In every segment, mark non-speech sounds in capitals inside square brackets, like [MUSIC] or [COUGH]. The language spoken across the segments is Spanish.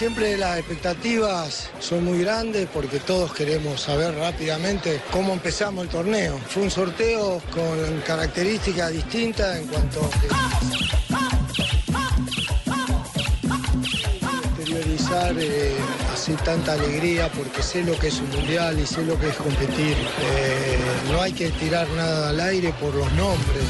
Siempre las expectativas son muy grandes porque todos queremos saber rápidamente cómo empezamos el torneo. Fue un sorteo con características distintas en cuanto a exteriorizar eh, así tanta alegría porque sé lo que es un mundial y sé lo que es competir. Eh, no hay que tirar nada al aire por los nombres,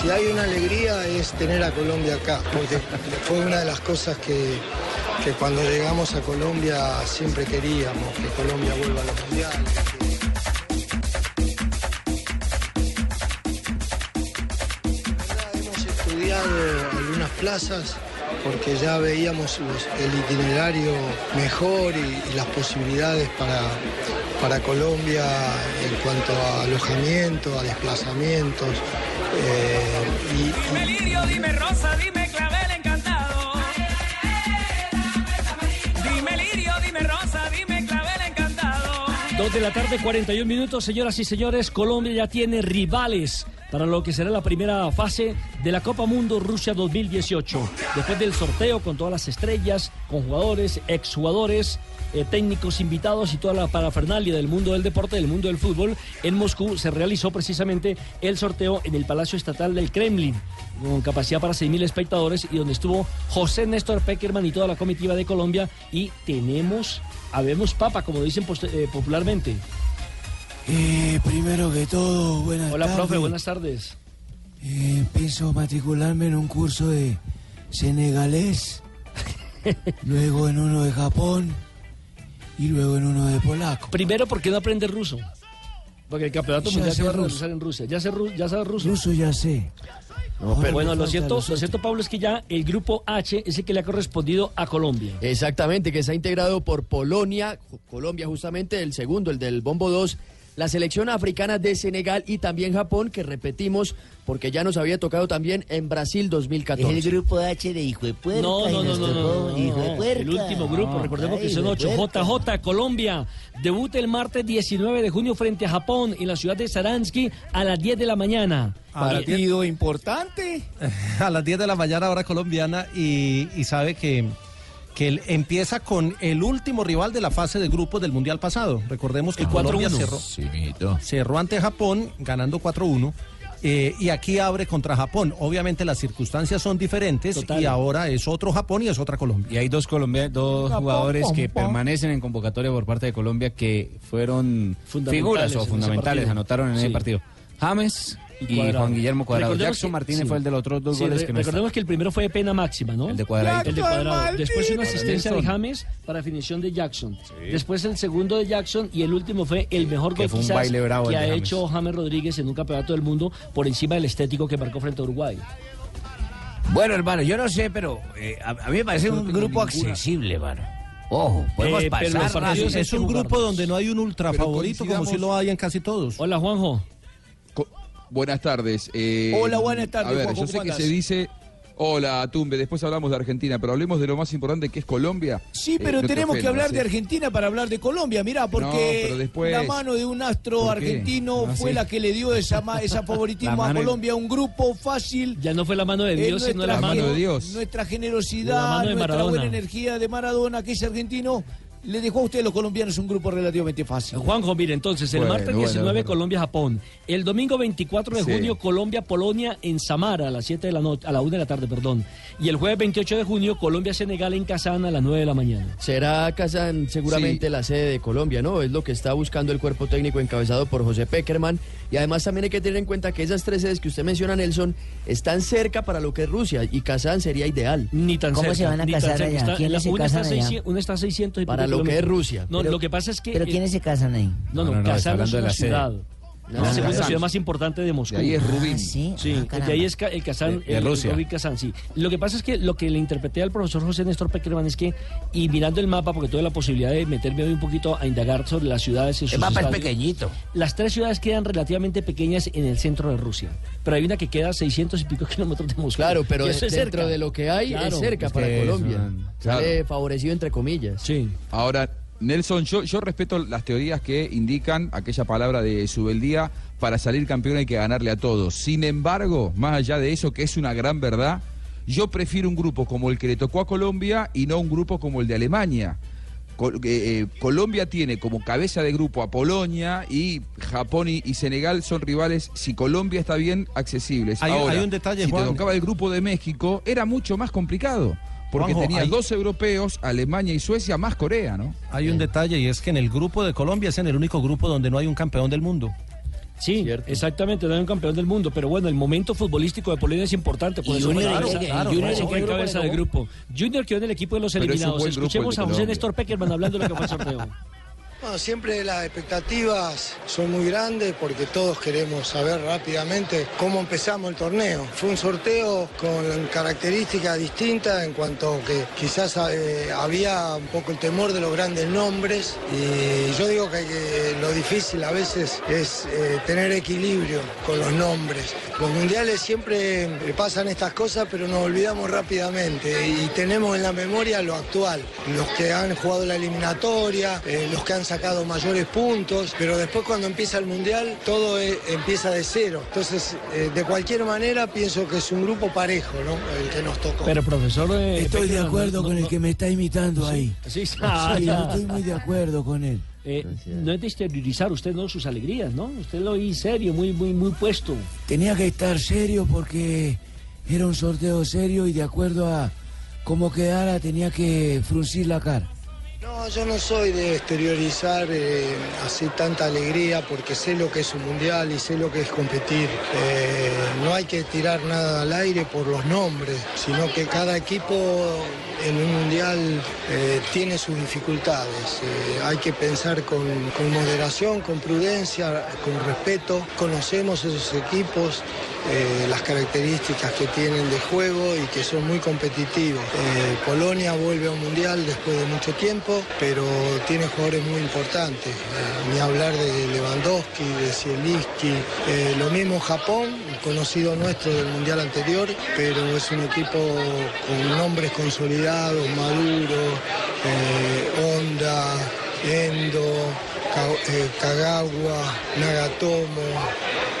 si hay una alegría es tener a Colombia acá, porque fue una de las cosas que, que cuando llegamos a Colombia siempre queríamos, que Colombia vuelva a los mundiales. Hemos estudiado algunas plazas porque ya veíamos los- el itinerario mejor y, y las posibilidades para, para Colombia en cuanto a alojamiento, a desplazamientos. eh, y- Dime lirio, dime rosa, dime clavel encantado. Dime lirio, dime rosa, dime clavel encantado. Dos de la tarde, 41 minutos, señoras y señores. Colombia ya tiene rivales para lo que será la primera fase de la Copa Mundo Rusia 2018. Después del sorteo con todas las estrellas, con jugadores, exjugadores, eh, técnicos invitados y toda la parafernalia del mundo del deporte, del mundo del fútbol, en Moscú se realizó precisamente el sorteo en el Palacio Estatal del Kremlin, con capacidad para 6.000 espectadores y donde estuvo José Néstor Peckerman y toda la comitiva de Colombia. Y tenemos, habemos papa, como dicen eh, popularmente. Eh, primero que todo, buenas Hola, tardes. profe, buenas tardes. Eh, pienso matricularme en un curso de senegalés, [LAUGHS] luego en uno de Japón y luego en uno de polaco. Primero, ¿por qué no aprende ruso? Porque el campeonato Ya mundial se va a ruso. realizar en Rusia. ¿Ya, sé ru- ya sabe ruso? Ruso ya sé. Ahora bueno, lo cierto, lo cierto, Pablo, es que ya el grupo H es el que le ha correspondido a Colombia. Exactamente, que está integrado por Polonia, Colombia justamente, el segundo, el del Bombo 2, la selección africana de Senegal y también Japón, que repetimos porque ya nos había tocado también en Brasil 2014. Es el grupo H de hijo de puerca. No, no, no, no, no, hijo de no. puerca. El último grupo, recordemos que son ocho. puerca. JJ Colombia debuta el martes 19 de junio frente a Japón en la ciudad de Saransky a las 10 de la mañana. Partido importante. [LAUGHS] A las 10 de la mañana hora colombiana y, y sabe que, que él empieza con el último rival de la fase de grupos del Mundial pasado. Recordemos que El Colombia 4-1. cerró, cerró ante Japón ganando 4-1. eh, y aquí abre contra Japón. Obviamente las circunstancias son diferentes Total. y ahora es otro Japón y es otra Colombia. Y hay dos colombianos, dos jugadores pom, que pom. permanecen en convocatoria por parte de Colombia que fueron figuras o fundamentales, anotaron en Sí. ese partido. James Y y, Cuadrado. Juan Guillermo Cuadrado. Recordemos Jackson que- Martínez sí. fue el de los otros dos Sí, goles re- que no está. recordemos que el primero fue de pena máxima, ¿no? El de Cuadradito. El de Cuadrado. Después una asistencia de. James para definición de Jackson. Después el segundo de Jackson y el último fue el mejor Que gol fue un quizás baile bravo que ha James. hecho James Rodríguez en un campeonato del mundo por encima del estético que marcó frente a Uruguay. Bueno, hermano, yo no sé, pero eh, a, a mí me parece un grupo accesible, hermano. Ojo, podemos Eh, pasar. Es un grupo donde no hay un ultra Pero favorito como si lo hay en casi todos. Hola, Juanjo. Buenas tardes. eh, Hola, buenas tardes, A ver, Juanjo, yo sé ¿cómo que andás? se dice. Hola, Tumbe. Después hablamos de Argentina, pero hablemos de lo más importante que es Colombia. Sí, Eh, pero te tenemos que hablar de. Argentina para hablar de Colombia. Mirá, porque después- la mano de un astro argentino fue sí. la que le dio esa, [LAUGHS] esa favoritismo a Colombia, un grupo fácil. Ya no fue la mano de Dios, sino la nuestra, mano de Dios. nuestra La generosidad, mano de nuestra buena energía de Maradona, que es argentino, le dejó a ustedes los colombianos un grupo relativamente fácil. Juanjo, mire, entonces, el Bueno, martes bueno, 19 bueno. Colombia-Japón. El domingo 24 de Sí. junio Colombia-Polonia en Samara a las 7 de la noche, a la 1 de la tarde, perdón. Y el jueves 28 de junio Colombia-Senegal en Kazán a las 9 de la mañana. Será Kazán seguramente Sí. la sede de Colombia, ¿no? Es lo que está buscando el cuerpo técnico encabezado por José Peckerman. Y además también hay que tener en cuenta que esas tres sedes que usted menciona, Nelson, están cerca para lo que es Rusia y Kazán sería ideal. Ni tan ¿Cómo cerca, se van a ni tan casar allá? Está- ¿Quiénes la- se una, está allá? 600, una está a 600 y Para lo que es. Rusia. No, Pero- lo que pasa es que... ¿Pero eh, quiénes se casan ahí? No, no, No, no, de una la sede. La segunda ciudad más importante de Moscú. De ahí es Rubín. Ah, sí. Sí, Ah, de ahí es el Kazán, De- de el, Rusia. el Rubín Kazán, sí. Lo que pasa es que lo que le interpreté al profesor José Néstor Peckerman es que, y mirando el mapa, porque tuve la posibilidad de meterme hoy un poquito a indagar sobre las ciudades y sus El mapa es pequeñito. Las tres ciudades quedan relativamente pequeñas en el centro de Rusia, pero hay una que queda a 600 y pico kilómetros de Moscú. Claro, pero es dentro cerca. de lo que hay Claro. es cerca Es para Colombia. una- Sale Claro. favorecido entre comillas. Sí. Ahora, Nelson, yo, yo respeto las teorías que indican aquella palabra de Subeldía, para salir campeón hay que ganarle a todos. Sin embargo, más allá de eso, que es una gran verdad, yo prefiero un grupo como el que le tocó a Colombia y no un grupo como el de Alemania. Col- eh, eh, Colombia tiene como cabeza de grupo a Polonia y Japón y, y Senegal son rivales, si Colombia está bien, accesibles. Hay- Ahora, hay un detalle, si Juan. te tocaba el grupo de México, era mucho más complicado. Porque Juanjo, tenías hay- dos europeos, Alemania y Suecia, más Corea, ¿no? Hay un detalle y es que en el grupo de Colombia es en el único grupo donde no hay un campeón del mundo. Sí, exactamente, no hay un campeón del mundo, pero bueno, el momento futbolístico de Polonia es importante, por Y eso Junior, claro, ¿en qué- claro, Junior, por eso ¿en qué fue en grupo cabeza le de tocó? grupo. Junior quedó en el equipo de los eliminados. Escuchemos a José. Néstor Peckerman hablando de lo que fue el sorteo. No, siempre las expectativas son muy grandes porque todos queremos saber rápidamente cómo empezamos el torneo. Fue un sorteo con características distintas en cuanto que quizás eh, había un poco el temor de los grandes nombres y yo digo que, lo difícil a veces es eh, tener equilibrio con los nombres. Los mundiales siempre eh, pasan estas cosas pero nos olvidamos rápidamente y tenemos en la memoria lo actual, los que han jugado la eliminatoria, los que han sacado mayores puntos, pero después cuando empieza el mundial todo eh, empieza de cero. Entonces, eh, de cualquier manera pienso que es un grupo parejo, ¿no? El que nos tocó. Pero profesor... eh, Estoy de acuerdo no- con el no- que me está imitando ahí. Sí, Sí, ah, estoy muy de acuerdo con él. Eh, no es de exteriorizar usted no sus alegrías, ¿no? Usted lo oí serio, muy, muy, muy puesto. Tenía que estar serio porque era un sorteo serio y de acuerdo a cómo quedara tenía que fruncir la cara. No, yo no soy de exteriorizar eh, así tanta alegría porque sé lo que es un mundial y sé lo que es competir. Eh, no hay que tirar nada al aire por los nombres, sino que cada equipo en un mundial eh, tiene sus dificultades. Hay que pensar con moderación, con prudencia, con respeto. Conocemos esos equipos, eh, las características que tienen de juego y que son muy competitivos. Eh, Polonia vuelve a un mundial después de mucho tiempo, pero tiene jugadores muy importantes. Eh, ni hablar de Lewandowski, de Zielinski. Lo mismo Japón, conocido nuestro del mundial anterior, pero es un equipo con nombres consolidados, Maduro, Honda, Endo, Ka- Kagawa, Nagatomo,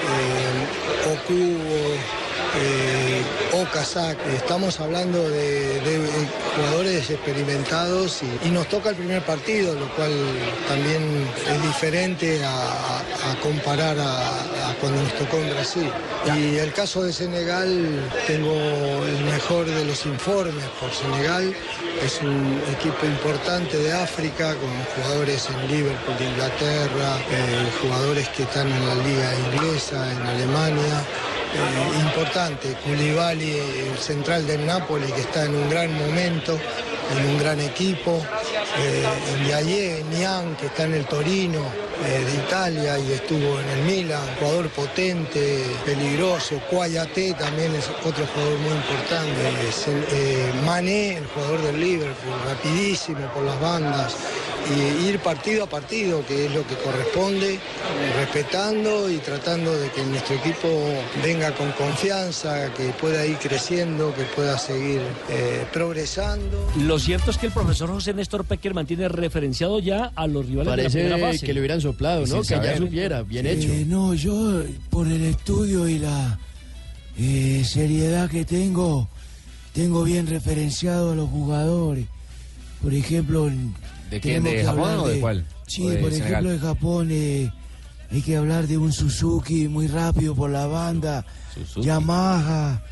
eh, Okubo, eh, Okazaki. Estamos hablando de, de jugadores experimentados y, y nos toca el primer partido, lo cual también es diferente a, a- a comparar a, a cuando nos tocó en Brasil. Y el caso de Senegal, tengo el mejor de los informes por Senegal. Es un equipo importante de África con jugadores en Liverpool de Inglaterra, eh, jugadores que están en la liga inglesa, en Alemania. Eh, importante, Koulibaly, el central del Napoli, que está en un gran momento, en un gran equipo. Eh, Ndiaye, Niang, que está en el Torino eh, de Italia y estuvo en el Milan, jugador potente, peligroso. Cuayate también es otro jugador muy importante. Eh, se- eh, Mané, el jugador del Liverpool, rapidísimo por las bandas. Y ir partido a partido, que es lo que corresponde, respetando y tratando de que nuestro equipo venga con confianza, que pueda ir creciendo, que pueda seguir eh, progresando. Lo cierto es que el profesor José Néstor Peckerman tiene referenciado ya a los rivales de la primera Parece fase. que le hubieran soplado, ¿no? Que ya supiera, bien hecho. Eh, no, yo por el estudio y la eh, seriedad que tengo, tengo bien referenciado a los jugadores. Por ejemplo, en- ¿De quién? ¿De Japón o de cuál? Sí, ¿O de por Senegal? ejemplo, de Japón eh, hay que hablar de un Suzuki muy rápido por la banda, Suzuki. Yamaha,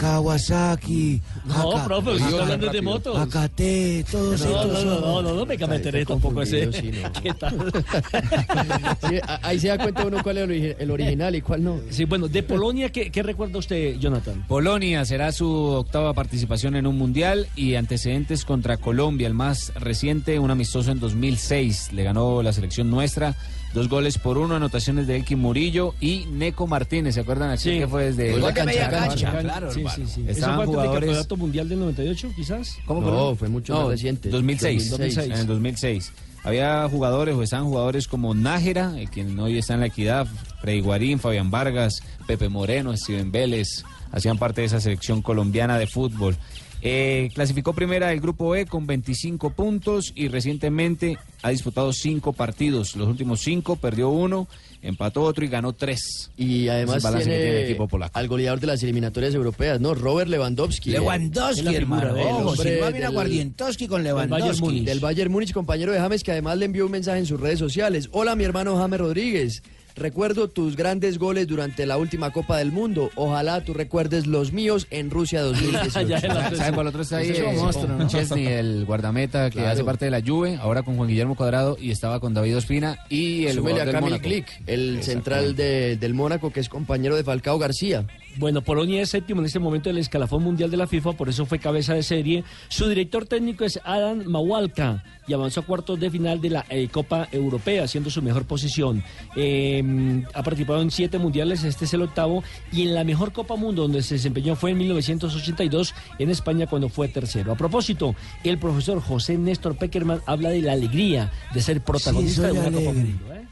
Kawasaki. No, Aka- profe, usted está hablando de motos. Akate, todos No, estos no, no, son- no, no, no me meteré tampoco ese. sí, no. ¿Qué tal? [LAUGHS] Sí, ahí se da cuenta uno cuál es el original y cuál no. Sí, bueno, de Polonia, ¿qué, qué recuerda usted, Jonathan? Polonia será su octava participación en un mundial y antecedentes contra Colombia, el más reciente, un amistoso en 2006. Le ganó la selección nuestra, dos goles por uno, anotaciones de Elkin Murillo y Neco Martínez. ¿Se acuerdan aquí Sí. que fue desde Gol de cancha, Claro, sí, sí, sí. ¿Eso Estaban fue antes del jugadores. campeonato mundial del 98, quizás? ¿Cómo, No, perdón? fue mucho más reciente. 2006. 2006. En el 2006. Había jugadores o estaban jugadores como Nájera, eh, quien hoy está en la equidad, Freddy Guarín, Fabián Vargas, Pepe Moreno, Steven Vélez, hacían parte de esa selección colombiana de fútbol. Eh, clasificó primera el grupo E con 25 puntos y recientemente ha disputado cinco partidos. Los últimos cinco perdió uno, empató otro y ganó tres. Y además el balance que tiene, tiene el equipo polaco. al goleador de las eliminatorias europeas, ¿no? Robert Lewandowski. Lewandowski, hermano. Ojo, del- Guardientowski con Bayern Lewandowski. Múnich. Del Bayern Múnich, compañero de James, que además le envió un mensaje en sus redes sociales. Hola, mi hermano James Rodríguez. Recuerdo tus grandes goles durante la última Copa del Mundo. Ojalá tú recuerdes los míos en Rusia [LAUGHS] 2018. Ya, ya la- ¿Sabe por el otro está ahí? Es un eh, monstruo, ¿no? Chesney, el guardameta que Claro. hace parte de la Juve, ahora con Juan Guillermo Cuadrado y estaba con David Ospina y el a Camille Mónaco. Glick, el central de- del Mónaco, que es compañero de Falcao García. Bueno, Polonia es séptimo en este momento del escalafón mundial de la FIFA, por eso fue cabeza de serie. Su director técnico es Adam Mawalka y avanzó a cuartos de final de la eh, Copa Europea, siendo su mejor posición. Eh, ha participado en siete mundiales, este es el octavo, y en la mejor Copa Mundo donde se desempeñó fue en 1982 en España cuando fue tercero. A propósito, el profesor José Néstor Peckerman habla de la alegría de ser protagonista de una Copa. Mundo. ¿eh?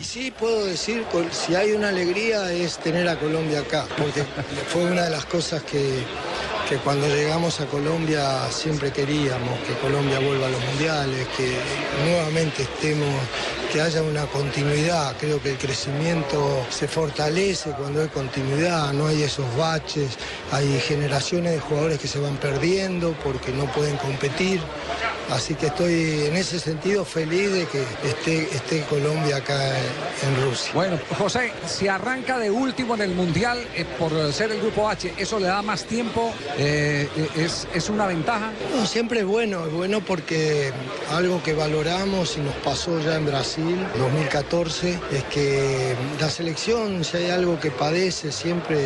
Y sí puedo decir, si hay una alegría es tener a Colombia acá, porque [LAUGHS] fue una de las cosas que, que cuando llegamos a Colombia siempre queríamos, que Colombia vuelva a los mundiales, que nuevamente estemos, que haya una continuidad. Creo que el crecimiento se fortalece cuando hay continuidad, no hay esos baches, hay generaciones de jugadores que se van perdiendo porque no pueden competir. Así que estoy en ese sentido feliz de que esté, esté Colombia acá en Rusia. Bueno, José, si arranca de último en el Mundial eh, por ser el Grupo H, ¿eso le da más tiempo? Eh, eh, es, ¿Es una ventaja? No, siempre es bueno, es bueno porque algo que valoramos y nos pasó ya en Brasil 2014 es que la selección, si hay algo que padece siempre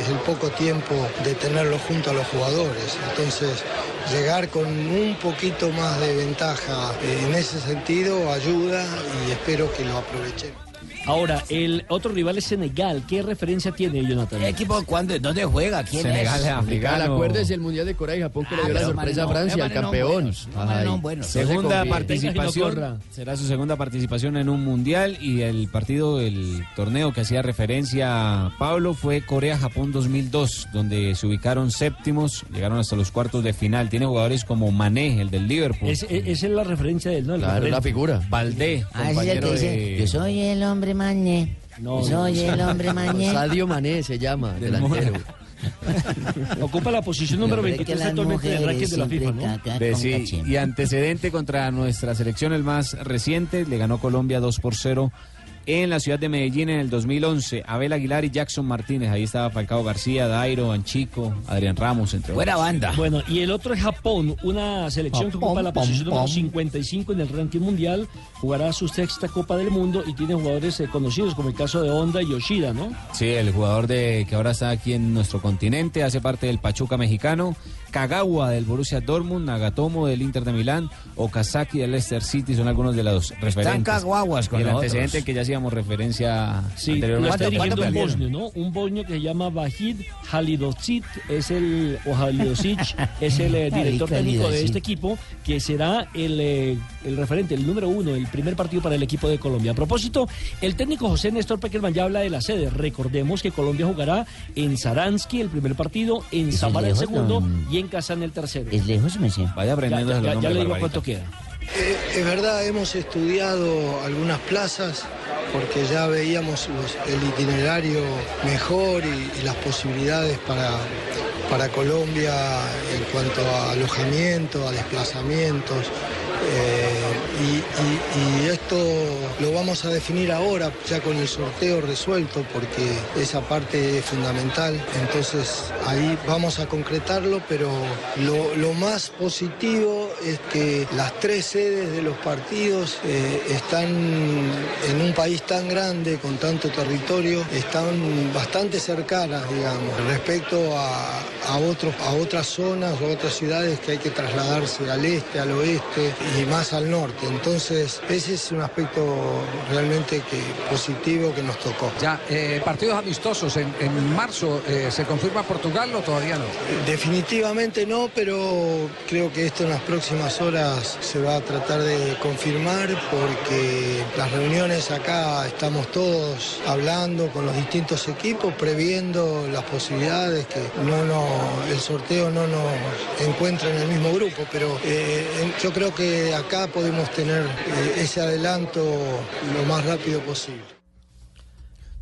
es el poco tiempo de tenerlo junto a los jugadores. Entonces, llegar con un poquito más de ventaja eh, en ese sentido ayuda y espero que lo aprovechemos. Ahora, el otro rival es Senegal. ¿Qué referencia tiene, Jonathan? ¿Qué equipo cuándo, dónde juega? ¿Quién Senegal es? es africano. Acuérdese el Mundial de Corea y Japón que le Ah, dio la sorpresa a Francia, el campeón. no, Ay, no, buenos. no se Segunda participación. Será su segunda participación en un mundial y el partido, el torneo que hacía referencia a Pablo fue Corea-Japón 2002, donde se ubicaron séptimos, llegaron hasta los cuartos de final. Tiene jugadores como Mané, el del Liverpool, Es- es- esa es la referencia de él, ¿no? El Claro, es la figura. Valdé, Ah, es el compañero que dice, de... yo soy el hombre mañé. No, soy el hombre mañé. [LAUGHS] Sadio Mané se llama, delantero. [LAUGHS] Ocupa la posición número Hombre, que 23 las actualmente en el ranking de la FIFA, ¿no? De sí, y antecedente contra nuestra selección, el más reciente, le ganó Colombia 2 por 0 en la ciudad de Medellín en el 2011. Abel Aguilar y Jackson Martínez, ahí estaba Falcao García, Dairo, Anchico, Adrián Ramos, entre otros. Buena banda. Bueno, y el otro es Japón, una selección que ocupa la Pom, posición pom, número pom. 55 en el ranking mundial, jugará su sexta Copa del Mundo y tiene jugadores eh, conocidos como el caso de Honda y Yoshida, ¿no? Sí, el jugador de que ahora está aquí en nuestro continente, hace parte del Pachuca mexicano, Kagawa del Borussia Dortmund, Nagatomo del Inter de Milán, Okazaki del Leicester City, son algunos de los referentes. caguaguas con y el nosotros. antecedente que ya hacíamos referencia Sí, anteriormente. está dirigiendo un bosnio, ¿no? Un bosnio que se llama Vahid Halidocic, es el, o Halidocic, [LAUGHS] es el eh, director técnico de este equipo, que será el, eh, el referente, el número uno, el primer partido para el equipo de Colombia. A propósito, el técnico José Néstor Peckerman ya habla de la sede. Recordemos que Colombia jugará en Saransky el primer partido, en Samara el segundo don- y en Kazán el tercero. Es lejos, me sé. Vaya Ya, aprendiendo ya- los ya- ya nombres, le digo Barbarita. cuánto queda. Eh, es verdad, hemos estudiado algunas plazas porque ya veíamos los- el itinerario mejor y, y las posibilidades para, para Colombia en cuanto a alojamiento, a desplazamientos. eh, y, esto lo vamos a definir ahora, ya con el sorteo resuelto, porque esa parte es fundamental. Entonces ahí vamos a concretarlo, pero lo, lo más positivo es que las tres sedes de los partidos eh, están en un país tan grande, con tanto territorio, están bastante cercanas, digamos, respecto a, a otros, a otras zonas o otras ciudades que hay que trasladarse al este, al oeste y más al norte. Entonces, ese es un aspecto realmente que, positivo que nos tocó. Ya, eh, partidos amistosos en, en marzo, eh, ¿se confirma Portugal o todavía no? Definitivamente no, pero creo que esto en las próximas horas se va a tratar de confirmar porque las reuniones acá estamos todos hablando con los distintos equipos, previendo las posibilidades que no, no, el sorteo no nos encuentra en el mismo grupo, pero eh, yo creo que acá podemos tener eh, ese adelanto lo más rápido posible.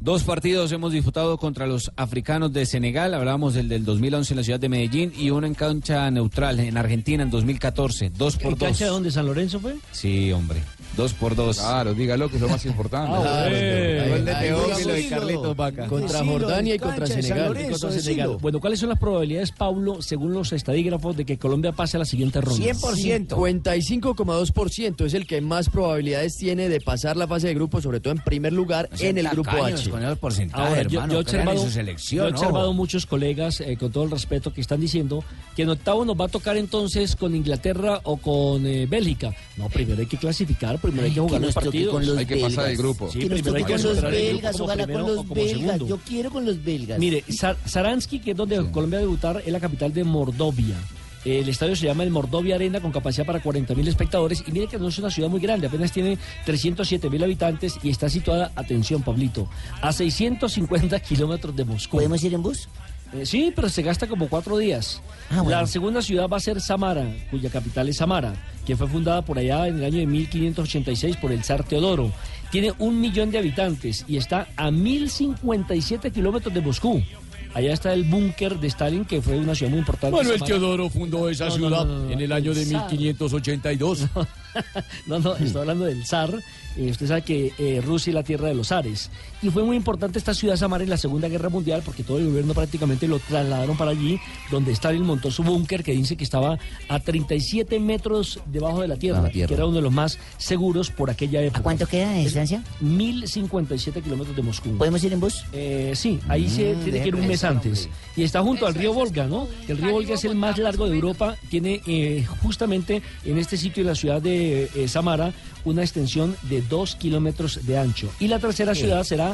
Dos partidos hemos disputado contra los africanos de Senegal, hablábamos del del 2011 en la ciudad de Medellín y uno en cancha neutral en Argentina en 2014, dos por ¿En dos. cancha de dónde? ¿San Lorenzo fue? Sí, hombre, dos por dos. Claro, dígalo que es lo más importante. Ah, bueno. Gol de Ahí Teófilo y decilo. Carlitos Vaca. Contra Decilo, Jordania y contra cancha Senegal. Lorenzo, Contra. Senegal. Bueno, ¿cuáles son las probabilidades, Paulo, según los estadígrafos, de que Colombia pase a la siguiente ronda? 55,2% es el que más probabilidades tiene de pasar la fase de grupo, sobre todo en primer lugar en el grupo H. con esos porcentajes, Ahora, yo, hermano, yo en observado, su selección, yo he observado ojo. muchos colegas, eh, con todo el respeto, que están diciendo que en octavo nos va a tocar entonces con Inglaterra o con eh, Bélgica. No, primero hay que clasificar, primero hay que jugar que los partidos. con los Hay que pasar el grupo. Sí, que nos primero hay toque que con los belgas, ojalá con los belgas. segundo. Yo quiero con los belgas. Mire, Sar- Saransky, que es donde Colombia va a debutar, es la capital de Mordovia. El estadio se llama el Mordovia Arena con capacidad para 40.000 espectadores y mire que no es una ciudad muy grande, apenas tiene 307.000 habitantes y está situada, atención Pablito, a 650 [LAUGHS] kilómetros de Moscú. ¿Podemos ir en bus? Eh, sí, pero se gasta como cuatro días. Ah, bueno. La segunda ciudad va a ser Samara, cuya capital es Samara, que fue fundada por allá en el año de 1586 por el zar Teodoro. Tiene un millón de habitantes y está a 1057 kilómetros de Moscú. Allá está el búnker de Stalin, que fue una ciudad muy importante. Manuel Samara. Teodoro fundó esa No, ciudad no, no, en el año de el zar. 1582. [LAUGHS] No, no, estoy hablando del zar. Eh, usted sabe que eh, Rusia es la tierra de los zares. Y fue muy importante esta ciudad Samara en la Segunda Guerra Mundial porque todo el gobierno prácticamente lo trasladaron para allí, donde Stalin montó su búnker que dice que estaba a 37 metros debajo de la tierra, La tierra. que era uno de los más seguros por aquella época. ¿A cuánto queda de distancia? 1057 kilómetros de Moscú. ¿Podemos ir en bus? Eh, sí, ahí se Mm, tiene que ir un mes antes. Y está junto al río Volga, ¿no? El río Volga es el más largo de Europa. Tiene eh, justamente en este sitio, en la ciudad de eh, Samara, una extensión de dos kilómetros de ancho. Y la tercera ciudad será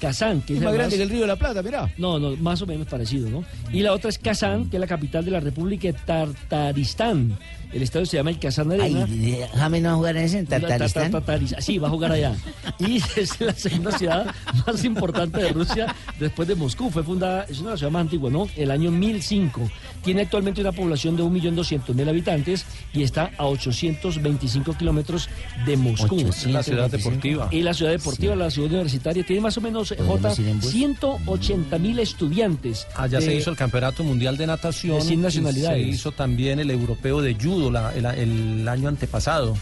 Kazán, que es, Es más grande que el Río de la Plata, mirá. No, no, más o menos parecido, ¿no? Y la otra es Kazán, que es la capital de la República de Tartaristán. El estadio se llama el Kazán Arena. Ay, James no va a jugar en ese, en Tartaristán. Ta- ta- Tartaris- Sí, va a jugar allá. Y [LAUGHS] es la segunda ciudad más importante de Rusia después de Moscú. Fue fundada, es una de las ciudades más antiguas, ¿no? El año 1005. Tiene actualmente una población de 1.200.000 habitantes y está a 825 kilómetros de Moscú. 825. La ciudad deportiva. Y la ciudad deportiva, la ciudad universitaria, tiene más o menos, eh, J, Podemos ir en bus. 180.000 estudiantes. Allá de- se hizo el Campeonato Mundial de Natación. de y nacionalidades. Se hizo también el Europeo de Judo la- el, el año antepasado.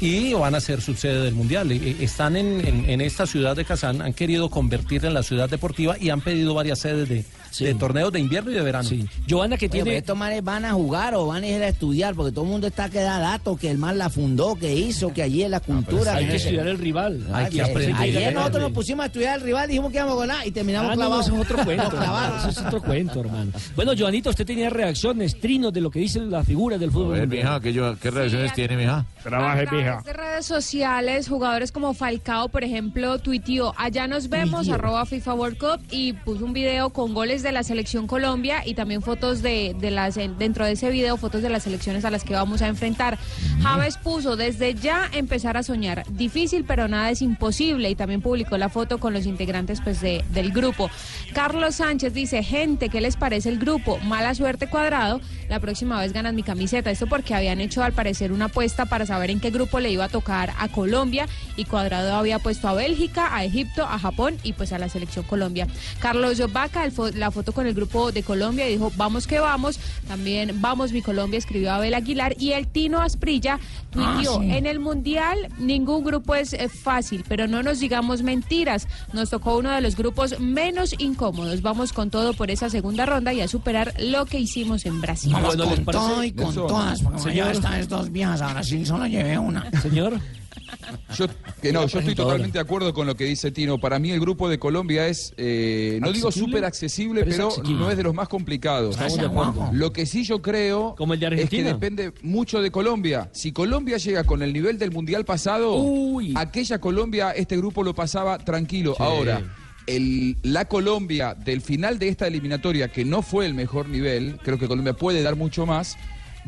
Y van a ser subsede del Mundial. Y- y Están en, en- en esta ciudad de Kazán, han querido convertirla en la ciudad deportiva y han pedido varias sedes de, de torneos de invierno y de verano. Joana, que Oye, pero estos manes van a jugar o van a ir a estudiar, porque todo el mundo está que da datos, que el man la fundó, que hizo, que allí es la cultura. hay que estudiar el rival. Ay, Hay que que- aprender. Ayer nosotros nos pusimos a estudiar el rival, dijimos que íbamos a ganar y terminamos Ah, no, no, clavados. eso es otro [LAUGHS] cuento. Eso es otro cuento, hermano. Bueno, Joanita, usted tenía reacciones, trinos de lo que dicen las figuras del fútbol. A ver, mundial. mija, ¿qué, yo- qué reacciones tiene, mija? A través de redes sociales, jugadores como Falcao, por ejemplo, tuiteó, allá nos vemos, arroba FIFA World Cup, y puso un video con goles de la selección Colombia y también fotos de, de las, dentro de ese video, fotos de las selecciones a las que vamos a enfrentar. Javes puso, desde ya empezar a soñar, difícil, pero nada es imposible, y también publicó la foto con los integrantes pues, de- del grupo. Carlos Sánchez dice, gente, ¿qué les parece el grupo? Mala suerte cuadrado, la próxima vez ganan mi camiseta. Esto porque habían hecho al parecer una apuesta para saber en qué grupo le iba a tocar a Colombia y Cuadrado había puesto a Bélgica, a Egipto, a Japón y pues a la selección Colombia. Carlos el fo- la foto con el grupo de Colombia, dijo, vamos que vamos. También, vamos mi Colombia, escribió Abel Aguilar. Y el Tino Asprilla tuiteó, Ah, sí. en el Mundial ningún grupo es eh, fácil, pero no nos digamos mentiras. Nos tocó uno de los grupos menos incómodos. Vamos con todo por esa segunda ronda y a superar lo que hicimos en Brasil. Vamos con todo y con todas, porque lleva estas dos viajes a Brasil, solo llevé una. Señor. Yo, que no, yo estoy totalmente de acuerdo con lo que dice Tino. Para mí el grupo de Colombia es, eh, no digo súper accesible, Pero no es de los más complicados. Lo que sí yo creo Como el de es que depende mucho de Colombia. Si Colombia llega con el nivel del Mundial pasado, aquella Colombia, este grupo lo pasaba tranquilo. Ahora, el, la Colombia del final de esta eliminatoria, que no fue el mejor nivel, creo que Colombia puede dar mucho más,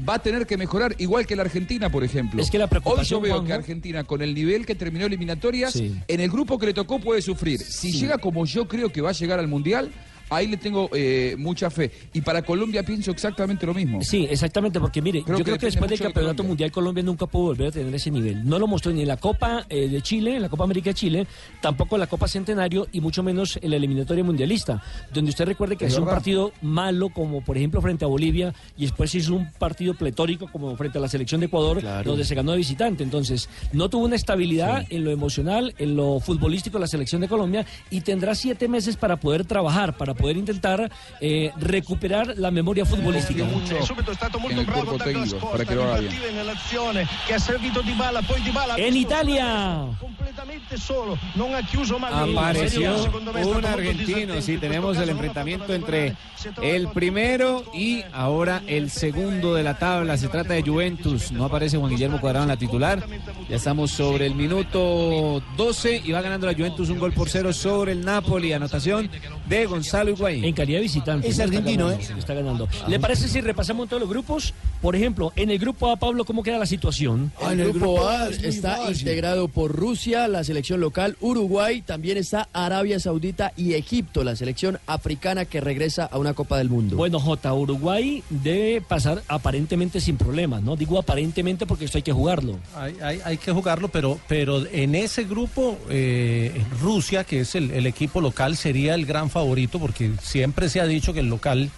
va a tener que mejorar, igual que la Argentina, por ejemplo. Es que la Hoy yo veo Juanjo- que Argentina, con el nivel que terminó eliminatorias, Sí. en el grupo que le tocó puede sufrir. Si llega como yo creo que va a llegar al Mundial, ahí le tengo eh, mucha fe. Y para Colombia pienso exactamente lo mismo. Sí, exactamente, porque mire, Creo yo que creo que después del de Campeonato. Mundial Colombia nunca pudo volver a tener ese nivel. No lo mostró ni en la Copa eh, de Chile, en la Copa América de Chile, tampoco en la Copa Centenario y mucho menos en la eliminatoria mundialista, donde usted recuerde que Es un partido malo como por ejemplo frente a Bolivia y después hizo un partido pletórico como frente a la selección de Ecuador, donde se ganó de visitante. Entonces, no tuvo una estabilidad en lo emocional, en lo futbolístico de la selección de Colombia y tendrá siete meses para poder trabajar, para poder intentar eh, recuperar la memoria futbolística. È subito stato molto il bravo corpo Douglas tecnico, Costa para che lo haga invertire nell'azione che ha servito Di Bala poi Di Bala ha En visto Italia. completamente solo non ha chiuso male Apareció è un argentino, sí, tenemos el enfrentamiento entre el primero y ahora el segundo de la tabla. Se trata de Juventus, no aparece Juan Guillermo Cuadrado en la titular. Ya estamos sobre el minuto 12 y va ganando la Juventus un gol por cero sobre el Napoli. Anotación de Gonzalo Higuaín. En calidad de visitante. Es argentino, ganando, ¿eh? Está ganando. ¿Le parece si repasamos todos los grupos? Por ejemplo, en el grupo A, Pablo, ¿cómo queda la situación? El grupo A está integrado por Rusia, la selección local, Uruguay, también está Arabia Saudita y Egipto, la selección africana que regresa a una Copa del Mundo. Bueno, J, Uruguay debe pasar aparentemente sin problemas, ¿no? Digo aparentemente porque esto hay que jugarlo. Hay, hay- hay que jugarlo, pero, pero en ese grupo, eh, Rusia, que es el, el equipo local, sería el gran favorito, porque siempre se ha dicho que el local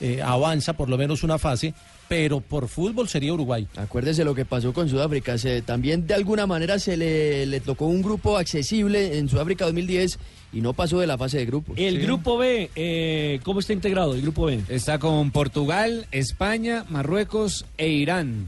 eh, avanza por lo menos una fase, pero por fútbol sería Uruguay. Acuérdese lo que pasó con Sudáfrica. Se, también de alguna manera se le, le tocó un grupo accesible en Sudáfrica 2010 y no pasó de la fase de grupos. El grupo B, eh, ¿cómo está integrado el grupo B? Está con Portugal, España, Marruecos e Irán.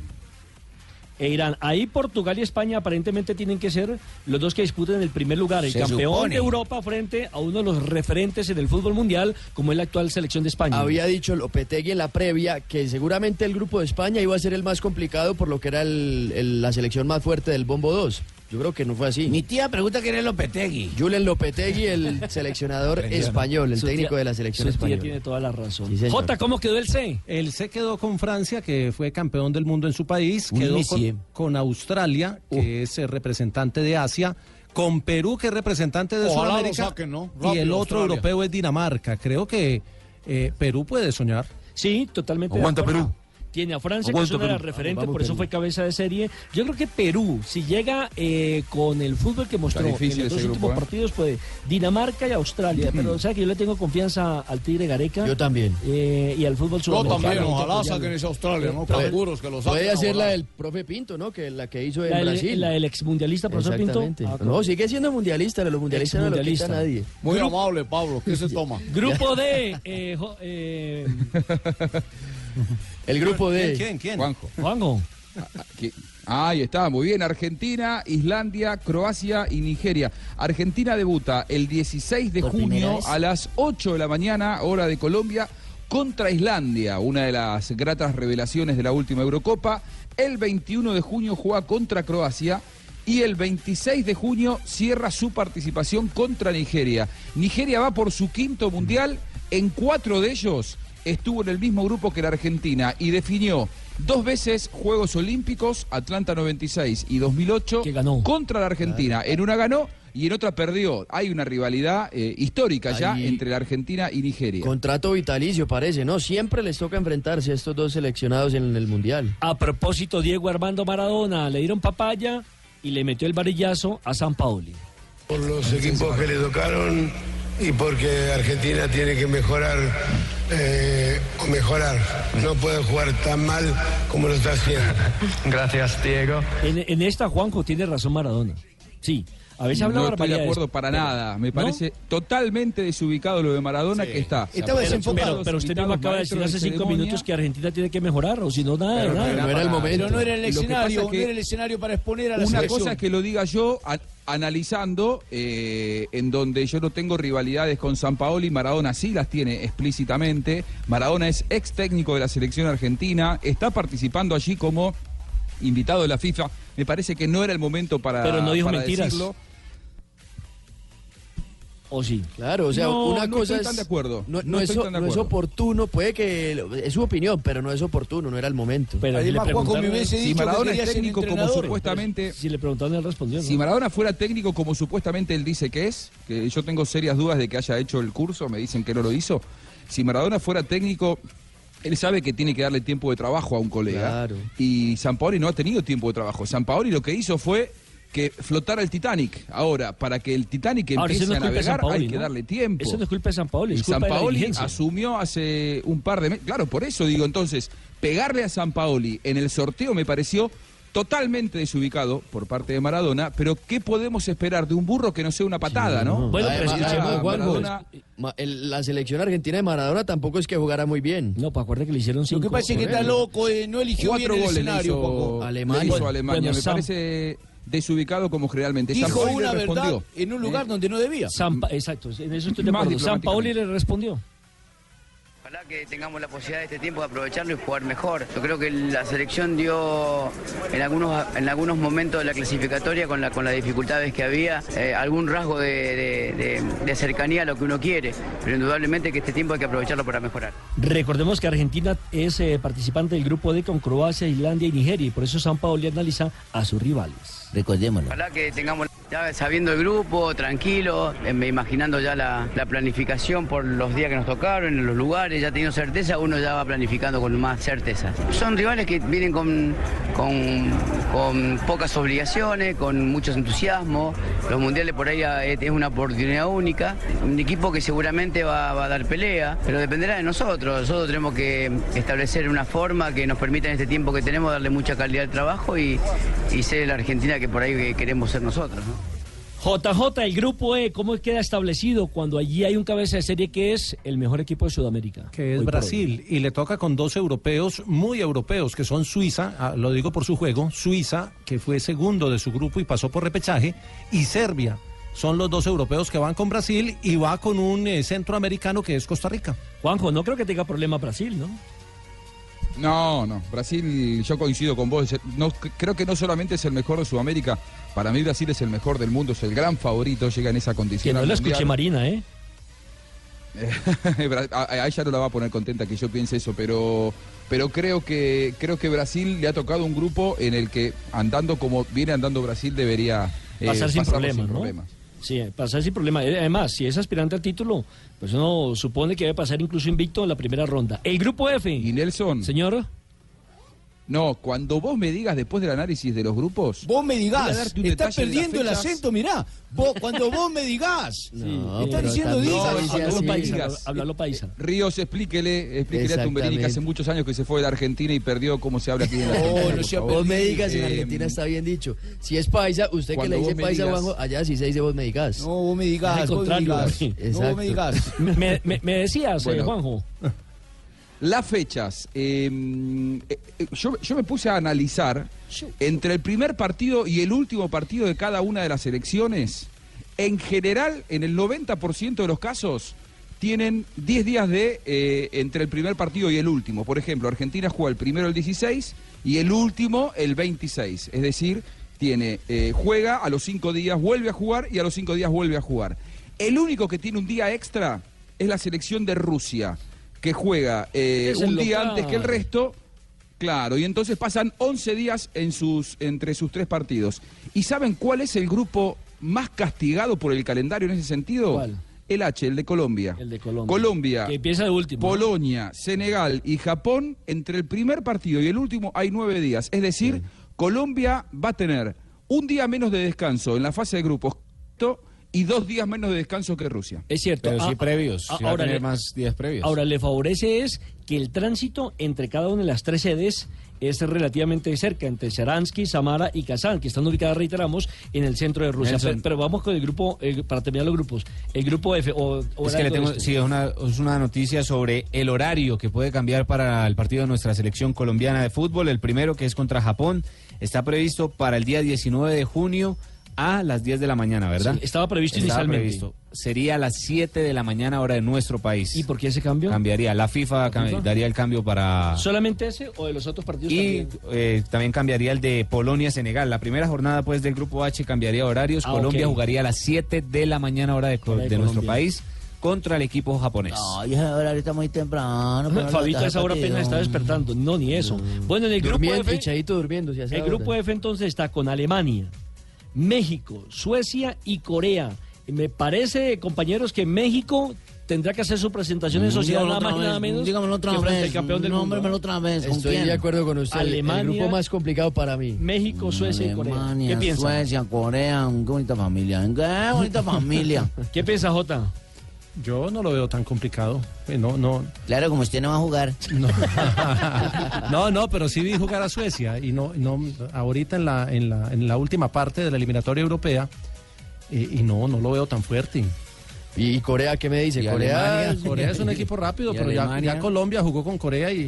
E Irán. Ahí Portugal y España aparentemente tienen que ser los dos que disputen el primer lugar. El Se campeón supone. de Europa frente a uno de los referentes en el fútbol mundial, como es la actual selección de España. Había dicho Lopetegui en la previa que seguramente el grupo de España iba a ser el más complicado por lo que era el- el- la selección más fuerte del Bombo 2. Yo creo que no fue así. Mi tía pregunta quién es Lopetegui. Julen Lopetegui, el [LAUGHS] seleccionador español, el Su técnico tía- de la selección su tía española. tiene toda la razón. Sí, señor. J, ¿cómo quedó el C? El C quedó con Francia, que fue campeón del mundo en su país, Un quedó con, con Australia, que es eh, representante de Asia, con Perú, que es representante de Ojalá Sudamérica, saquen, ¿no? y el otro Australia. europeo es Dinamarca. Creo que eh, Perú puede soñar. Sí, totalmente. Aguanta. Perú. Tiene a Francia, que es una de las referentes, por eso fue cabeza de serie. Yo creo que Perú, si llega eh, con el fútbol que mostró en los dos últimos grupo, ¿eh? partidos, puede Dinamarca y Australia. Pero o sea que yo le tengo confianza al Tigre Gareca. Yo también. eh, y al fútbol Yo sudamericano. también, Hay que ojalá saquen ese Australia, ¿no? Puede- Seguros que lo saquen. Puede hacer la del profe Pinto, ¿no? Que la que hizo en La del- Brasil. la del exmundialista, profesor Pinto. Ah, no, sigue siendo mundialista, los mundialistas no lo quita nadie. Muy amable, Pablo. ¿Qué se toma? Grupo D. eh, jo- eh, [LAUGHS] [LAUGHS] El grupo D. ¿Quién? ¿Quién? Juanjo. Juanjo. Ahí está, muy bien. Argentina, Islandia, Croacia y Nigeria. Argentina debuta el 16 de junio a las 8 de la mañana, hora de Colombia, contra Islandia, una de las gratas revelaciones de la última Eurocopa. El 21 de junio juega contra Croacia. Y el 26 de junio cierra su participación contra Nigeria. Nigeria va por su quinto mundial. En cuatro de ellos estuvo en el mismo grupo que la Argentina y definió dos veces Juegos Olímpicos, Atlanta 96 y 2008, contra la Argentina. En una ganó y en otra perdió. Hay una rivalidad eh, histórica ya entre la Argentina y Nigeria. Contrato vitalicio, parece, ¿no? Siempre les toca enfrentarse a estos dos seleccionados en el Mundial. A propósito, Diego Armando Maradona le dieron papaya y le metió el varillazo a San Paoli. por los equipos que le tocaron y porque Argentina tiene que mejorar eh, o mejorar. No puede jugar tan mal como lo está haciendo. [LAUGHS] Gracias, Diego. En, en esta, Juanjo, tiene razón Maradona. Sí, a veces no estoy de acuerdo para pero- nada. Me ¿No? parece totalmente desubicado lo de Maradona que está. Pero, pero, pero usted mismo acaba de decir hace cinco minutos que Argentina tiene que mejorar, o si no, nada, Pero nada. no era el momento. Pero no era el escenario, es que no era el escenario para exponer a la Una selección. cosa es que lo diga yo a- analizando eh, en donde yo no tengo rivalidades con San Paoli, Maradona sí las tiene explícitamente. Maradona es ex técnico de la selección argentina, está participando allí como invitado de la FIFA. Me parece que no era el momento para, Pero no dijo para mentiras. decirlo. ¿O sí? Claro, o sea, No, una no cosa estoy es. tan de acuerdo. No, No no es, tan de no es acuerdo. oportuno, puede que. Es su opinión, pero no es oportuno, no era el momento. Pero si le preguntaron- Si Maradona es técnico como supuestamente... Si le preguntaron, él respondió. ¿no? Si Maradona fuera técnico como supuestamente él dice que es, que yo tengo serias dudas de que haya hecho el curso, me dicen que no lo hizo. Si Maradona fuera técnico, él sabe que tiene que darle tiempo de trabajo a un colega. Claro. Y Sampaoli no ha tenido tiempo de trabajo. Sampaoli lo que hizo fue que flotara el Titanic. Ahora, para que el Titanic Ahora, eso empiece no a navegar, hay que ¿no? darle tiempo. Eso no es culpa de San Paoli, Y es culpa de la Sampaoli dirigencia. asumió hace un par de meses. Claro, por eso digo entonces, pegarle a San Paoli en el sorteo me pareció totalmente desubicado por parte de Maradona, pero ¿qué podemos esperar de un burro que no sea una patada, no? Bueno, pero escuchemos, Juanjo, Maradona- la selección argentina de Maradona tampoco es que jugara muy bien. No, pues acuérdate que le hicieron Lo que pasa es que está loco, eh, no eligió Cuatro bien el goles le escenario, le Alemania. hizo Bueno, Alemania. bueno, me parece desubicado como generalmente. Dijo le una verdad respondió. en un lugar donde no debía. San Pa- exacto, en eso estoy de Más acuerdo. San Paoli le respondió. Ojalá que tengamos la posibilidad de este tiempo de aprovecharlo y jugar mejor. Yo creo que la selección dio en algunos en algunos momentos de la clasificatoria con la con las dificultades que había eh, algún rasgo de, de- de- de cercanía a lo que uno quiere, pero indudablemente que este tiempo hay que aprovecharlo para mejorar. Recordemos que Argentina es eh, participante del grupo D con Croacia, Islandia y Nigeria, y por eso San Paoli analiza a sus rivales. Recordémoslo. Ojalá que tengamos ya sabiendo el grupo, tranquilo, me imaginando ya la, la planificación por los días que nos tocaron, en los lugares, ya teniendo certeza, uno ya va planificando con más certeza. Son rivales que vienen con, con, con pocas obligaciones, con mucho entusiasmo. Los mundiales por ahí es una oportunidad única. Un equipo que seguramente va, a dar pelea, pero dependerá de nosotros. Nosotros tenemos que establecer una forma que nos permita en este tiempo que tenemos darle mucha calidad al trabajo y, y ser la Argentina que por ahí que queremos ser nosotros. ¿no? JJ, el grupo E, ¿cómo queda establecido cuando allí hay un cabeza de serie que es el mejor equipo de Sudamérica? que es Brasil, y le toca con dos europeos, muy europeos, que son Suiza, ah, lo digo por su juego, Suiza, que fue segundo de su grupo y pasó por repechaje, y Serbia. Son los dos europeos que van con Brasil y va con un eh, centroamericano que es Costa Rica. Juanjo, no creo que tenga problema Brasil, ¿no? No, no. Brasil, yo coincido con vos. No, creo que no solamente es el mejor de Sudamérica. Para mí Brasil es el mejor del mundo, es el gran favorito. Llega en esa Que condición. no al lo escuché. Marina, ¿eh? [LAUGHS] A, ella no la va a poner contenta que yo piense eso, pero pero creo que creo que Brasil le ha tocado un grupo en el que andando como viene andando Brasil debería eh, Pasar sin problemas, ¿no? problemas. Sí, pasar sin problema. Eh, Además, si es aspirante al título, pues uno supone que debe pasar incluso invicto en la primera ronda. El grupo F. Y Nelson. Señor. No, cuando vos me digas después del análisis de los grupos. Vos me digás, un estás perdiendo el acento, mirá. Vos, cuando vos me digás, [LAUGHS] No, pero diciendo digas. Háblalo paisa, Digas. Ríos, explíquele, explíquele a Tumberini que hace muchos años que se fue de Argentina y perdió cómo se habla aquí en la No, Argentina, no sea. Vos me digas, en Eh, Argentina está bien dicho. Si es paisa, usted que le dice paisa, digas- Juanjo, allá sí se dice vos me digas. No, vos me Al digas, vos me contrario, digas. [LAUGHS] vos me digas. Me, me- me decías, eh. Juanjo. [LAUGHS] Las fechas. eh, eh, eh, yo, yo me puse a analizar entre el primer partido y el último partido de cada una de las elecciones. En general, en el 90% de los casos, tienen 10 días de eh, entre el primer partido y el último. Por ejemplo, Argentina juega el primero el 16 y el último el 26. Es decir, tiene eh, juega a los 5 días, vuelve a jugar y a los 5 días vuelve a jugar. El único que tiene un día extra es la selección de Rusia, que juega eh, Es el un día local. antes que el resto. Claro, y entonces pasan 11 días en sus, entre sus tres partidos. ¿Y saben cuál es el grupo más castigado por el calendario en ese sentido? ¿Cuál? El H, el de Colombia. El de Colombia. Colombia, Que empieza de último. Polonia, Senegal y Japón, entre el primer partido y el último hay nueve días. Es decir, Colombia va a tener un día menos de descanso en la fase de grupos y dos días menos de descanso que Rusia. Es cierto. Pero sí Ah, previos, ah, sí va a tener le- más días previos. Ahora, le favorece es que el tránsito entre cada una de las tres sedes es relativamente cerca, entre Sharansky, Samara y Kazán, que están ubicadas, reiteramos, en el centro de Rusia. Pero, pero vamos con el grupo, eh, para terminar los grupos. El grupo F. O, o Es que le tengo, sí, es una, es una noticia sobre el horario que puede cambiar para el partido de nuestra selección colombiana de fútbol. El primero, que es contra Japón, está previsto para el día 19 de junio a las 10 de la mañana, ¿verdad? Sí, estaba previsto Estaba inicialmente. previsto. Sería a las 7 de la mañana hora de nuestro país. ¿Y por qué ese cambio? Cambiaría. La FIFA, cam- FIFA? daría el cambio para... ¿Solamente ese o de los otros partidos Y también? eh, también cambiaría el de Polonia-Senegal. La primera jornada pues del grupo H cambiaría horarios. Ah, Colombia jugaría a las 7 de la mañana hora de, co- Hora de de nuestro país contra el equipo japonés. Ay, esa hora ahorita muy temprano. pero Fabito a está esa hora apenas está despertando. No, ni eso. Bueno, en el grupo Durmiendo, F... durmiendo. si El grupo F entonces está con Alemania, México, Suecia y Corea. Me parece, compañeros, que México tendrá que hacer su presentación en Mm, sociedad nada más y nada menos dígamelo otra que vez, al campeón del mundo. otra vez, ¿con Estoy quién? de acuerdo con usted. Alemania, el grupo más complicado para mí. México, Suecia y Corea. ¿Qué piensa? Suecia, Corea, qué bonita familia. Qué bonita familia. [LAUGHS] ¿Qué piensa, Jota? Yo no lo veo tan complicado. Eh, No, no. Claro, como usted no va a jugar. No, [LAUGHS] no, no, pero sí vi jugar a Suecia y no, no ahorita en la, en la, en la última parte de la eliminatoria europea eh, y no, no lo veo tan fuerte. ¿Y Corea qué me dice? Corea, Alemania, [LAUGHS] Corea es un [LAUGHS] equipo rápido, ¿Y pero ya, Colombia jugó con Corea y,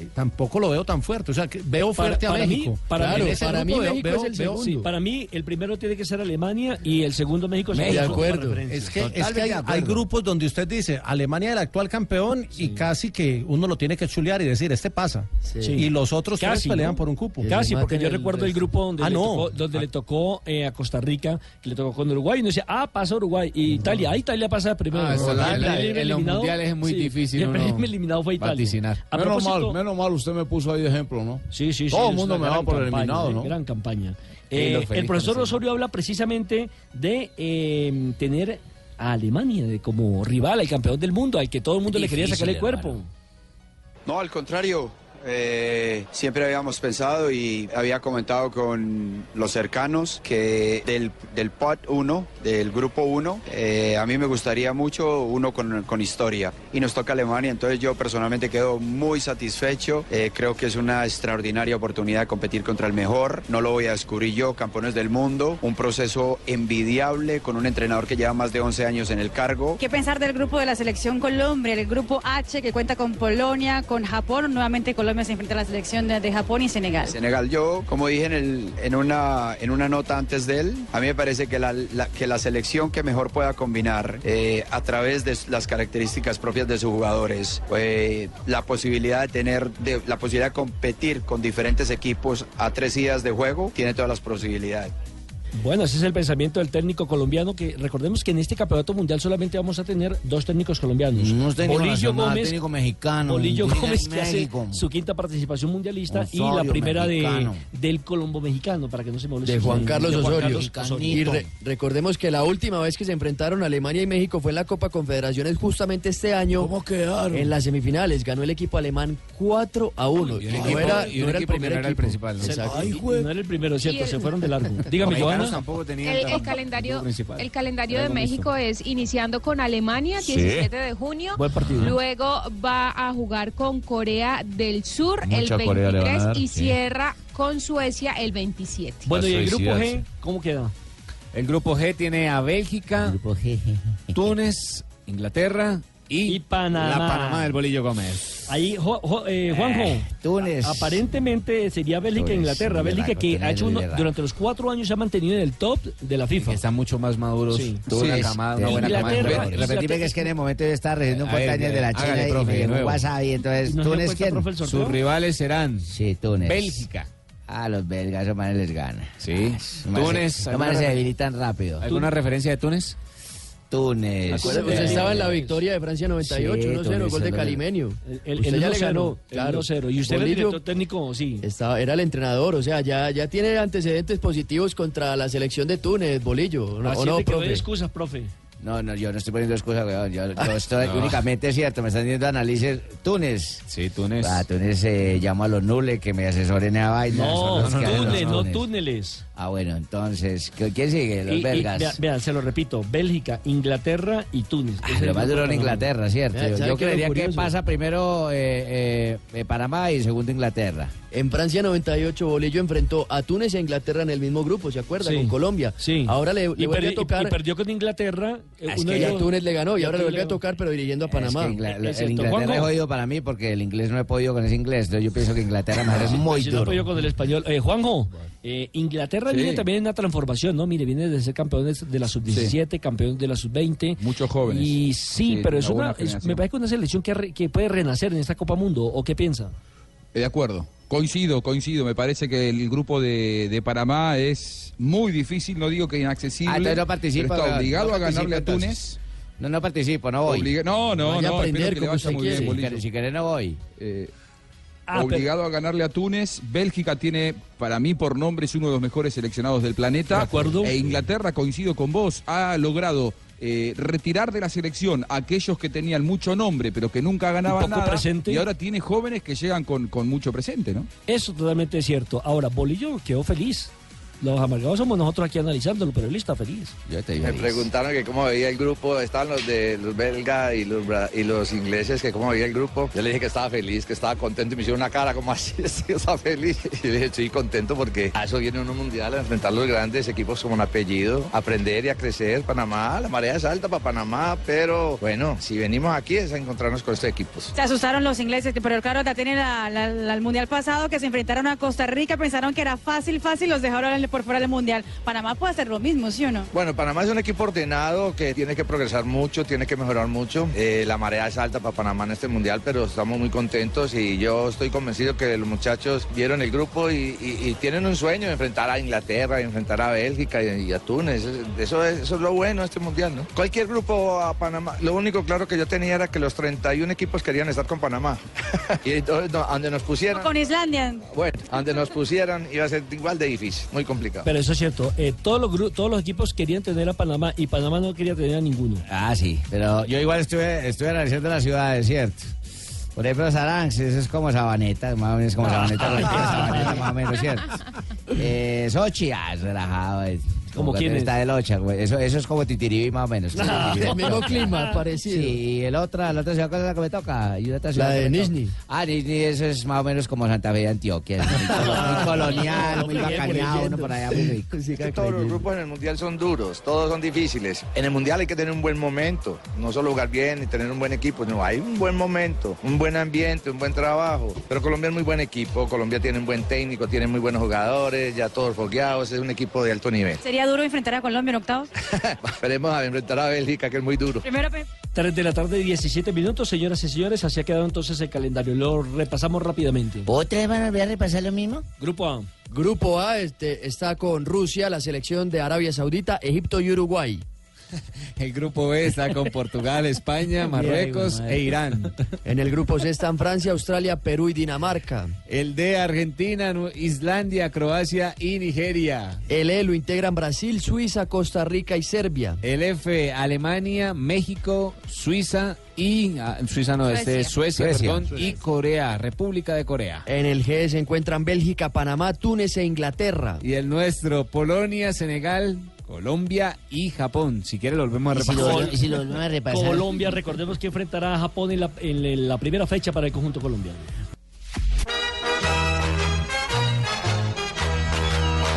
y tampoco lo veo tan fuerte. O sea, que veo Para- fuerte a México. Mí, para mí, ese para mí veo- México veo- es el veo- segundo. Sí, para mí el primero tiene que ser Alemania y el segundo México es México. Por referencia. Es que, es que hay, hay grupos donde usted dice Alemania el actual campeón y casi que uno lo tiene que chulear y decir este pasa. Sí. Y los otros tres Casi, pelean ¿no? por un cupo. Casi, porque yo recuerdo el grupo donde, Ah, le, no. tocó, donde le tocó eh, a Costa Rica, que le tocó con Uruguay, y uno decía, ah, pasa Uruguay, y Italia, ah, Italia pasa primero. Ah, el la- en los mundiales es muy sí, difícil el primer eliminado fue Italia. vaticinar. A Menos mal, menos mal, usted me puso ahí de ejemplo, ¿no? Sí, sí, sí. Todo el mundo me gran va por campaña, eliminado, ¿no? Gran campaña. Eh, el profesor sí. Osorio habla precisamente de eh, tener a Alemania de como rival, al campeón del mundo, al que todo el mundo le quería sacar el cuerpo. No, al contrario. Eh, siempre habíamos pensado y había comentado con los cercanos que del, del pot 1, del grupo 1, eh, a mí me gustaría mucho uno con, con historia. Y nos toca Alemania, entonces yo personalmente quedo muy satisfecho. Eh, creo que es una extraordinaria oportunidad de competir contra el mejor. No lo voy a descubrir yo, campeones del mundo. Un proceso envidiable con un entrenador que lleva más de 11 años en el cargo. ¿Qué pensar del grupo de la selección Colombia, el grupo H que cuenta con Polonia, con Japón? Nuevamente Colombia se enfrenta a la selección de, Japón y Senegal. Senegal, yo, como dije en, una, en una nota antes de él, a mí me parece que la, que la selección que mejor pueda combinar eh, a través de las características propias de sus jugadores, eh, la posibilidad de tener, la posibilidad de competir con diferentes equipos a tres días de juego, tiene todas las posibilidades. Bueno, ese es el pensamiento del técnico colombiano, que recordemos que en este campeonato mundial solamente vamos a tener dos técnicos colombianos. Unos técnicos Bolillo nacional, Gómez, técnico mexicano, Bolillo técnico Gómez que hace su quinta participación mundialista y la primera de, del Colombo mexicano, para que no se me olvide. de Juan Carlos De Juan Osorio. Carlos Osorio. Y re- recordemos que la última vez que se enfrentaron Alemania y México fue en la Copa Confederaciones justamente este año. ¿Cómo quedaron? En las semifinales ganó el equipo alemán 4 a 1. Y no equipo- era, y no era el primer no era el principal, ¿no? Ay, no era el primero, cierto, se fueron de largo. Dígame, Los Tampoco tenían El, calendario, principal. el calendario de México es iniciando con Alemania, Sí. 17 de junio. Buen partido. Luego va a jugar con Corea del Sur Mucha el Corea le van a 23 dar, y sí. cierra con Suecia el 27. Bueno, ¿y el grupo G cómo queda? El grupo G tiene a Bélgica, Túnez, Inglaterra y, Panamá. la Panamá del Bolillo Gómez. Ahí, Jo- Jo- eh, Juanjo. Túnez. Aparentemente sería Bélgica e Túnez, Inglaterra. Bélgica que ha hecho uno- durante los cuatro años se ha mantenido en el top de la FIFA. Están mucho más maduros. Sí. Tuvo una camada, una buena camada. Repetime que es que en el momento yo estaba recibiendo un A de la hágale, China y profe, me de llegó un nuevo. WhatsApp y entonces, ¿Y no ¿Túnez quién? Sus rivales serán Sí, Túnez. Bélgica. Ah, los belgas, esos manes les ganan. Sí. Túnez. Túnez. Los ¿alguna manes se debilitan rápido. ¿Alguna referencia de Túnez? Túnez. Acuérdate, usted eh, estaba en la victoria de Francia 98, sí, 1-0, Túnez, gol de el- Calimenio. El, ya le 1-0, ganó, 1-0. Y usted era el Bolillo director técnico, sí. estaba, era el entrenador, o sea, ya, ya tiene antecedentes positivos contra la selección de Túnez, Bolillo. ¿no? Así ¿O no, de profe? excusas, profe. No, no, yo no estoy poniendo excusas, weón. Yo, yo estoy No. únicamente es cierto, me están diciendo análisis. Túnez. Sí, Túnez. A Túnez eh, llamo a los nules que me asesoren a vaina. No, hacen los túneles, no túneles. Ah, bueno, entonces, ¿qué- ¿quién sigue? Los Y- y, belgas. vea- Vean, se lo repito, Bélgica, Inglaterra y Túnez. Ah, Es lo más duro en. Inglaterra, ¿cierto? ¿Sabe Yo, es yo creería que pasa primero eh, eh, eh, Panamá y segundo Inglaterra. En Francia 98, Bolillo enfrentó a Túnez e Inglaterra en el mismo grupo, ¿se acuerda? Sí. Con Colombia. Sí. Ahora le, le y, vuelve a tocar. y perdió con Inglaterra. eh, Es uno que y a Túnez le ganó y y ahora le vuelve a tocar, pero dirigiendo a Es que Panamá. Es el. Inglaterra es Juanjo. jodido para mí porque el inglés no he podido con ese inglés. Yo pienso que Inglaterra me parece muy Si no duro. apoyo con el español. Eh, Juanjo, eh, Inglaterra Sí. viene también en una transformación, ¿no? Mire, viene de ser campeón de la sub-17, campeón de la sub-20. Muchos jóvenes. Y sí, Sí, pero es una es- me parece que una selección que, re- que puede renacer en esta Copa Mundo. ¿O qué piensa? Eh, De acuerdo. Coincido, coincido. Me parece que el grupo de, de Panamá es muy difícil, no digo que inaccesible. Ah, entonces no participa. pero está obligado No a ganarle participa, a Túnez. No, no participo, no voy. Obliga- no, no, Vaya a no. aprender que le vaya muy bien, Si si querés no voy. Eh, Ah, pero- obligado a ganarle a Túnez. Bélgica tiene, para mí, por nombre, es uno de los mejores seleccionados del planeta. De acuerdo. E Inglaterra, coincido con vos, ha logrado eh, retirar de la selección a aquellos que tenían mucho nombre, pero que nunca ganaban nada. presente. Y ahora tiene jóvenes que llegan con, con mucho presente, ¿no? Eso totalmente es cierto. Ahora, Bolillo quedó feliz. Los amargados somos nosotros aquí analizándolo, pero él está feliz. Yo te Me preguntaron que cómo veía el grupo, estaban los de los belgas y los, y los ingleses, que cómo veía el grupo. Yo le dije que estaba feliz, que estaba contento y me hicieron una cara como así, [LAUGHS] sí, estaba feliz. [LAUGHS] Y le dije, estoy contento porque a eso viene uno mundial, a enfrentar los grandes equipos como un apellido, aprender y a crecer. Panamá, la marea es alta para Panamá, pero bueno, si venimos aquí es a encontrarnos con estos equipos. Se asustaron los ingleses, pero claro, ya tienen la- la- el mundial pasado que se enfrentaron a Costa Rica, pensaron que era fácil, fácil, los dejaron por fuera del mundial. Panamá puede hacer lo mismo, ¿sí o no? Bueno, Panamá es un equipo ordenado que tiene que progresar mucho, tiene que mejorar mucho. Eh, la marea es alta para Panamá en este mundial, pero estamos muy contentos y yo estoy convencido que los muchachos vieron el grupo y, y- y tienen un sueño de enfrentar a Inglaterra, de enfrentar a Bélgica y, y a Túnez. Eso es, eso es lo bueno de este mundial, ¿no? Cualquier grupo a Panamá, lo único claro que yo tenía era que los 31 equipos querían estar con Panamá. [LAUGHS] y entonces, no, donde nos pusieran, Con Islandia. bueno, donde nos pusieran iba a ser igual de difícil, muy complicado. Pero eso es cierto. eh, todos, los todos los equipos querían tener a Panamá y Panamá no quería tener a ninguno. Ah, sí, pero yo igual estuve, estuve analizando las ciudades, ¿cierto? Por ejemplo, Saranx, eso es como Sabaneta, más o menos como Sabaneta, Sabaneta, más o menos, ¿cierto? [LAUGHS] Eh, Sochi, ah, es relajado. es ¿Cómo cuando quién es? Está de locha, güey. Eso, eso es como Titiribí, más o menos. [LAUGHS] el mismo clima, [LAUGHS] parecido. Sí, y el otra, la otra ciudad, ¿cuál es la que me toca? Y otra ciudad La de. Nizhny. Ah, Nizhny, eso es más o menos como Santa Fe de Antioquia. es Muy, colo- muy [LAUGHS] colonial, muy bacaneado, uno por allá muy rico. Es que todos los grupos en el mundial son duros, todos son difíciles. En el mundial hay que tener un buen momento, no solo jugar bien y tener un buen equipo, no, hay un buen momento, un buen ambiente, un buen trabajo. Pero Colombia es muy buen equipo, Colombia tiene un buen técnico, tiene muy buenos jugadores, ya todos fogueados, es un equipo de alto nivel. Sería duro enfrentar a Colombia en octavos. [LAUGHS] Esperemos a enfrentar a Bélgica, que es muy duro. Primero, pe- 3 de la tarde, 17 minutos, señoras y señores. Así ha quedado entonces el calendario. Lo repasamos rápidamente. ¿Otra vez van a volver a repasar lo mismo? Grupo A. Grupo A este, está con Rusia, la selección de Arabia Saudita, Egipto y Uruguay. [LAUGHS] El grupo B está con Portugal, España, Marruecos e Irán. En el grupo C están Francia, Australia, Perú y Dinamarca. El D, Argentina, Islandia, Croacia y Nigeria. El E lo integran Brasil, Suiza, Costa Rica y Serbia. El F, Alemania, México, Suiza y... ah, Suiza no, este es Suecia, Suecia. perdón, y Corea, República de Corea. En el G se encuentran Bélgica, Panamá, Túnez e Inglaterra. Y el nuestro, Polonia, Senegal, Colombia y Japón. Si quiere lo volvemos a ¿Y si, lo, repasar. volve- y si lo volvemos a repasar? Colombia, recordemos que enfrentará a Japón en la, en la primera fecha para el conjunto colombiano.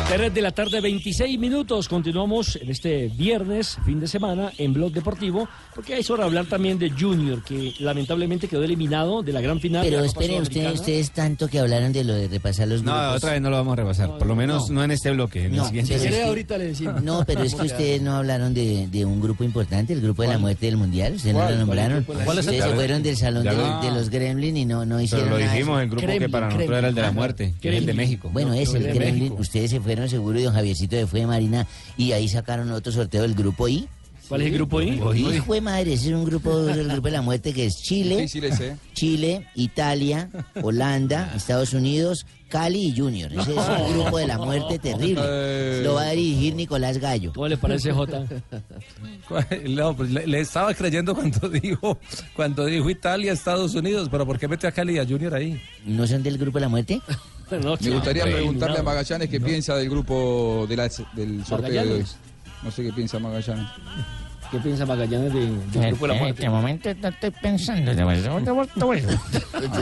3 de la tarde, 26 minutos. Continuamos en este viernes, fin de semana, en Blog Deportivo, porque es hora de hablar también de Junior, que lamentablemente quedó eliminado de la gran final. Pero esperen, ustedes, Sudamericana. ustedes tanto que hablaron de lo de repasar los No, grupos. otra vez no lo vamos a repasar. Por lo menos no, en este bloque. En el No, siguiente. pero Si es quiere, que- ahorita le decimos. No, pero es [LAUGHS] que ustedes no hablaron de, de un grupo importante, el grupo de la muerte del mundial. Ustedes no lo nombraron. ¿Cuál? ¿Cuál es el- ustedes se fueron del salón de, lo- de los Gremlin y no, no Pero hicieron lo nada de dijimos, eso. el grupo que Kremlin, para nosotros Kremlin. era el de la muerte, que es el de. México. Bueno, eso, el. México. Ustedes se fueron seguro y don Javiercito de fue de Marina y ahí sacaron otro sorteo del grupo I. ¿Cuál es el grupo I? Hijo de madre, ese es un grupo, el grupo de la muerte que es Chile, ¿eh? Chile, Italia, Holanda, Estados Unidos, Cali y Junior. Ese es un grupo de la muerte [LAUGHS] terrible. Lo va a dirigir Nicolás Gallo. ¿Cómo le parece, Jota? No, pues le, le estaba creyendo cuando [LAUGHS] dijo, cuando dijo Italia, Estados Unidos, pero ¿por qué mete a Cali y a Junior ahí? ¿No son del grupo de la muerte? Me gustaría preguntarle a Magallanes qué piensa del grupo de la- del sorteo de hoy. No sé qué piensa Magallanes. ¿Qué piensa Magallanes de- del Eh, grupo de la muerte? momento no estoy pensando.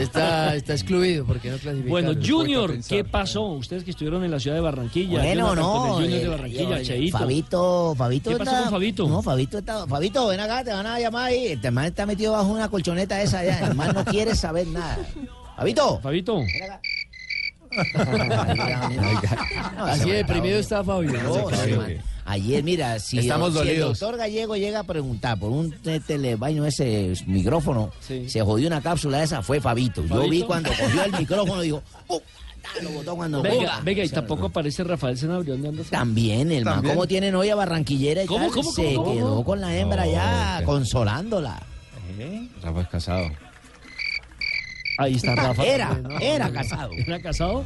Está, está excluido porque no clasificaron. Bueno, Junior, pensar. ¿qué pasó? Ustedes que estuvieron en la ciudad de Barranquilla. Bueno, con no. el Junior de eh, Barranquilla, eh, Cheito. Fabito, Fabito. ¿Qué pasó está- con Fabito? No, Fabito está. Fabito, ven acá, te van a llamar ahí. Este man está metido bajo una colchoneta esa allá. El man no quiere saber nada. Fabito. Fabito. Así de deprimido está Fabio. No, sí, man. Ayer, mira, si, Estamos si el doctor Gallego llega a preguntar por un te- telebaño, ese micrófono, se jodió una cápsula esa, fue Fabito. Yo vi cuando cogió el micrófono y dijo, ¡pum! Lo botó cuando Venga, venga, y tampoco aparece Rafael Senabrio. ¿Dónde anda? También, el man, También. como tiene novia barranquillera y ¿Cómo, tal, cómo, se cómo, cómo? quedó con la hembra No, ya consolándola. Rafa es casado. Ahí está Rafa. Era, era casado. ¿Era casado?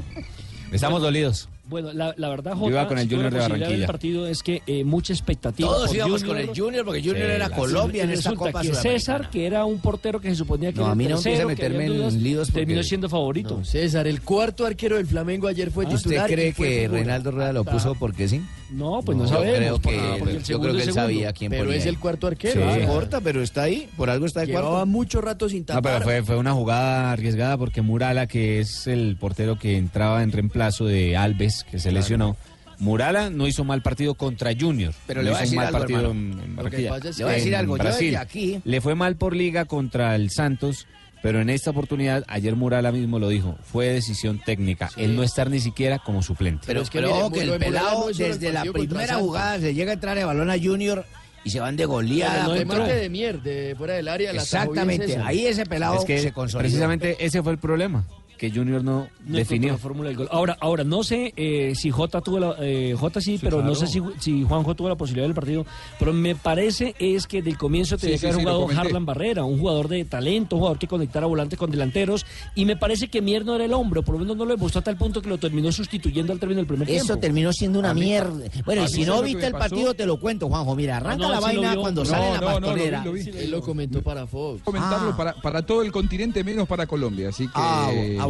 Estamos dolidos. Bueno, la, la verdad, Yo Jota, iba con el Junior la de Barranquilla. del partido es que eh, mucha expectativa. Todos íbamos con el Junior porque Junior era Colombia en esta resulta Copa que. César, que era un portero que se suponía que No, era a mí el no tercero, que meterme en dudas, líos porque- terminó siendo favorito. No, César, el cuarto arquero del Flamengo ayer fue ¿Usted titular. y cree que. Reinaldo Rueda lo puso porque sí? No, pues no, sabemos. creo que, porque el yo creo que él segundo. sabía quién Pero ponía es ahí. el cuarto arquero. Sí, Ah, no importa, pero está ahí. Por algo está de Llevaba cuarto. mucho rato sin No, tapar. pero fue, fue una jugada arriesgada porque Murala, que es el portero que entraba en reemplazo de Alves, que se lesionó, Murala no hizo mal partido contra Junior. Pero no le voy a hizo decir un mal algo, partido hermano. en, que- Le voy a decir algo, yo Brasil. desde aquí- Le fue mal por liga contra el Santos, pero en esta oportunidad, ayer Murala mismo lo dijo, fue decisión técnica. El no estar ni siquiera como suplente. Pero, es que pero mire, ojo que el de pelado no desde la primera jugada se llega a entrar el balón a Junior y se van de goleada. El contra- remate de Mier, de fuera del área. Exactamente, ahí ese pelado es que se consolidó. precisamente ese fue el problema, que Junior no, No definió. la fórmula del gol. Ahora, ahora no sé eh, si Jota tuvo la, eh, Jota sí, pero no sé si, si Juanjo tuvo la posibilidad del partido. Pero me parece es que del comienzo tenía Sí, que sí, haber jugado. Harlan Barrera, un jugador de talento, un jugador que conectara volantes con delanteros. Y me parece que Mier no era el hombre, por lo menos no lo demostró a tal punto que lo terminó sustituyendo al término del primer Eso tiempo. terminó siendo una mí- mierda. Bueno, y si ¿sabes no viste el partido, te lo cuento, Juanjo. Mira, arranca no, la vaina cuando No, sale la no, no, lo vi, pastorera. lo vi. Él lo comentó para Fox. Comentarlo Ah. para, para todo el continente menos para Colombia, así que...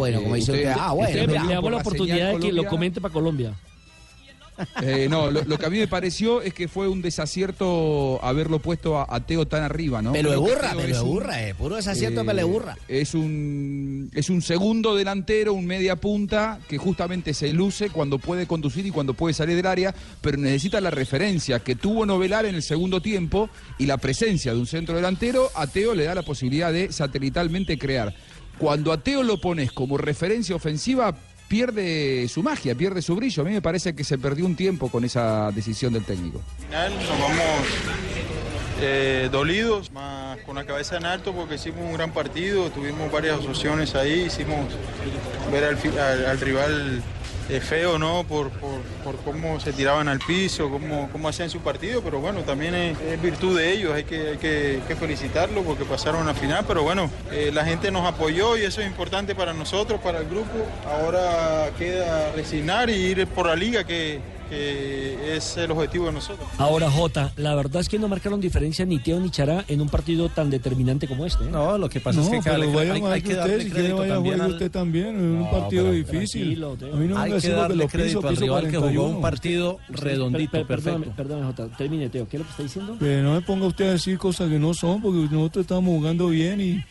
Bu- bueno, como dice usted, ah, bueno, Usted le damos la oportunidad de que lo comente para Colombia. Eh, no, lo, lo que a mí me pareció es que fue un desacierto haberlo puesto a, a Teo tan arriba, ¿no? Pero burra, pero un- burra, eh. Puro desacierto, eh, pero de burra. Es un, es un segundo delantero, un media punta, que justamente se luce cuando puede conducir y cuando puede salir del área, pero necesita la referencia que tuvo Novelar en el segundo tiempo y la presencia de un centro delantero, a Teo le da la posibilidad de satelitalmente crear. Cuando a Teo lo pones como referencia ofensiva, pierde su magia, pierde su brillo. A mí me parece que se perdió un tiempo con esa decisión del técnico. final nos vamos eh, dolidos, más con la cabeza en alto porque hicimos un gran partido, tuvimos varias opciones ahí, hicimos ver al, al- al rival eh, feo, ¿no? Por, por- por cómo se tiraban al piso, cómo, cómo hacían su partido, pero bueno, también es, virtud de ellos, hay que, hay que felicitarlos porque pasaron a final, pero bueno, eh, la gente nos apoyó y eso es importante para nosotros, para el grupo. Ahora queda resignar y ir por la liga, que, que es el objetivo de nosotros. Ahora, Jota, la verdad es que no marcaron diferencia ni Teo ni Chará en un partido tan determinante como este. ¿eh? No, lo que pasa No, es que hay, que darle usted, si quiere crédito vaya también al- usted también, es un partido pero difícil. A mí no me Hay que decir lo que darle lo crédito piso, al piso rival que jugó 41. un partido redondito, Per- per- perfecto. Perdóname, perdóname, Jota, termine, Teo. ¿Qué es lo que está diciendo? Que no me ponga usted a decir cosas que no son, porque nosotros estábamos jugando bien y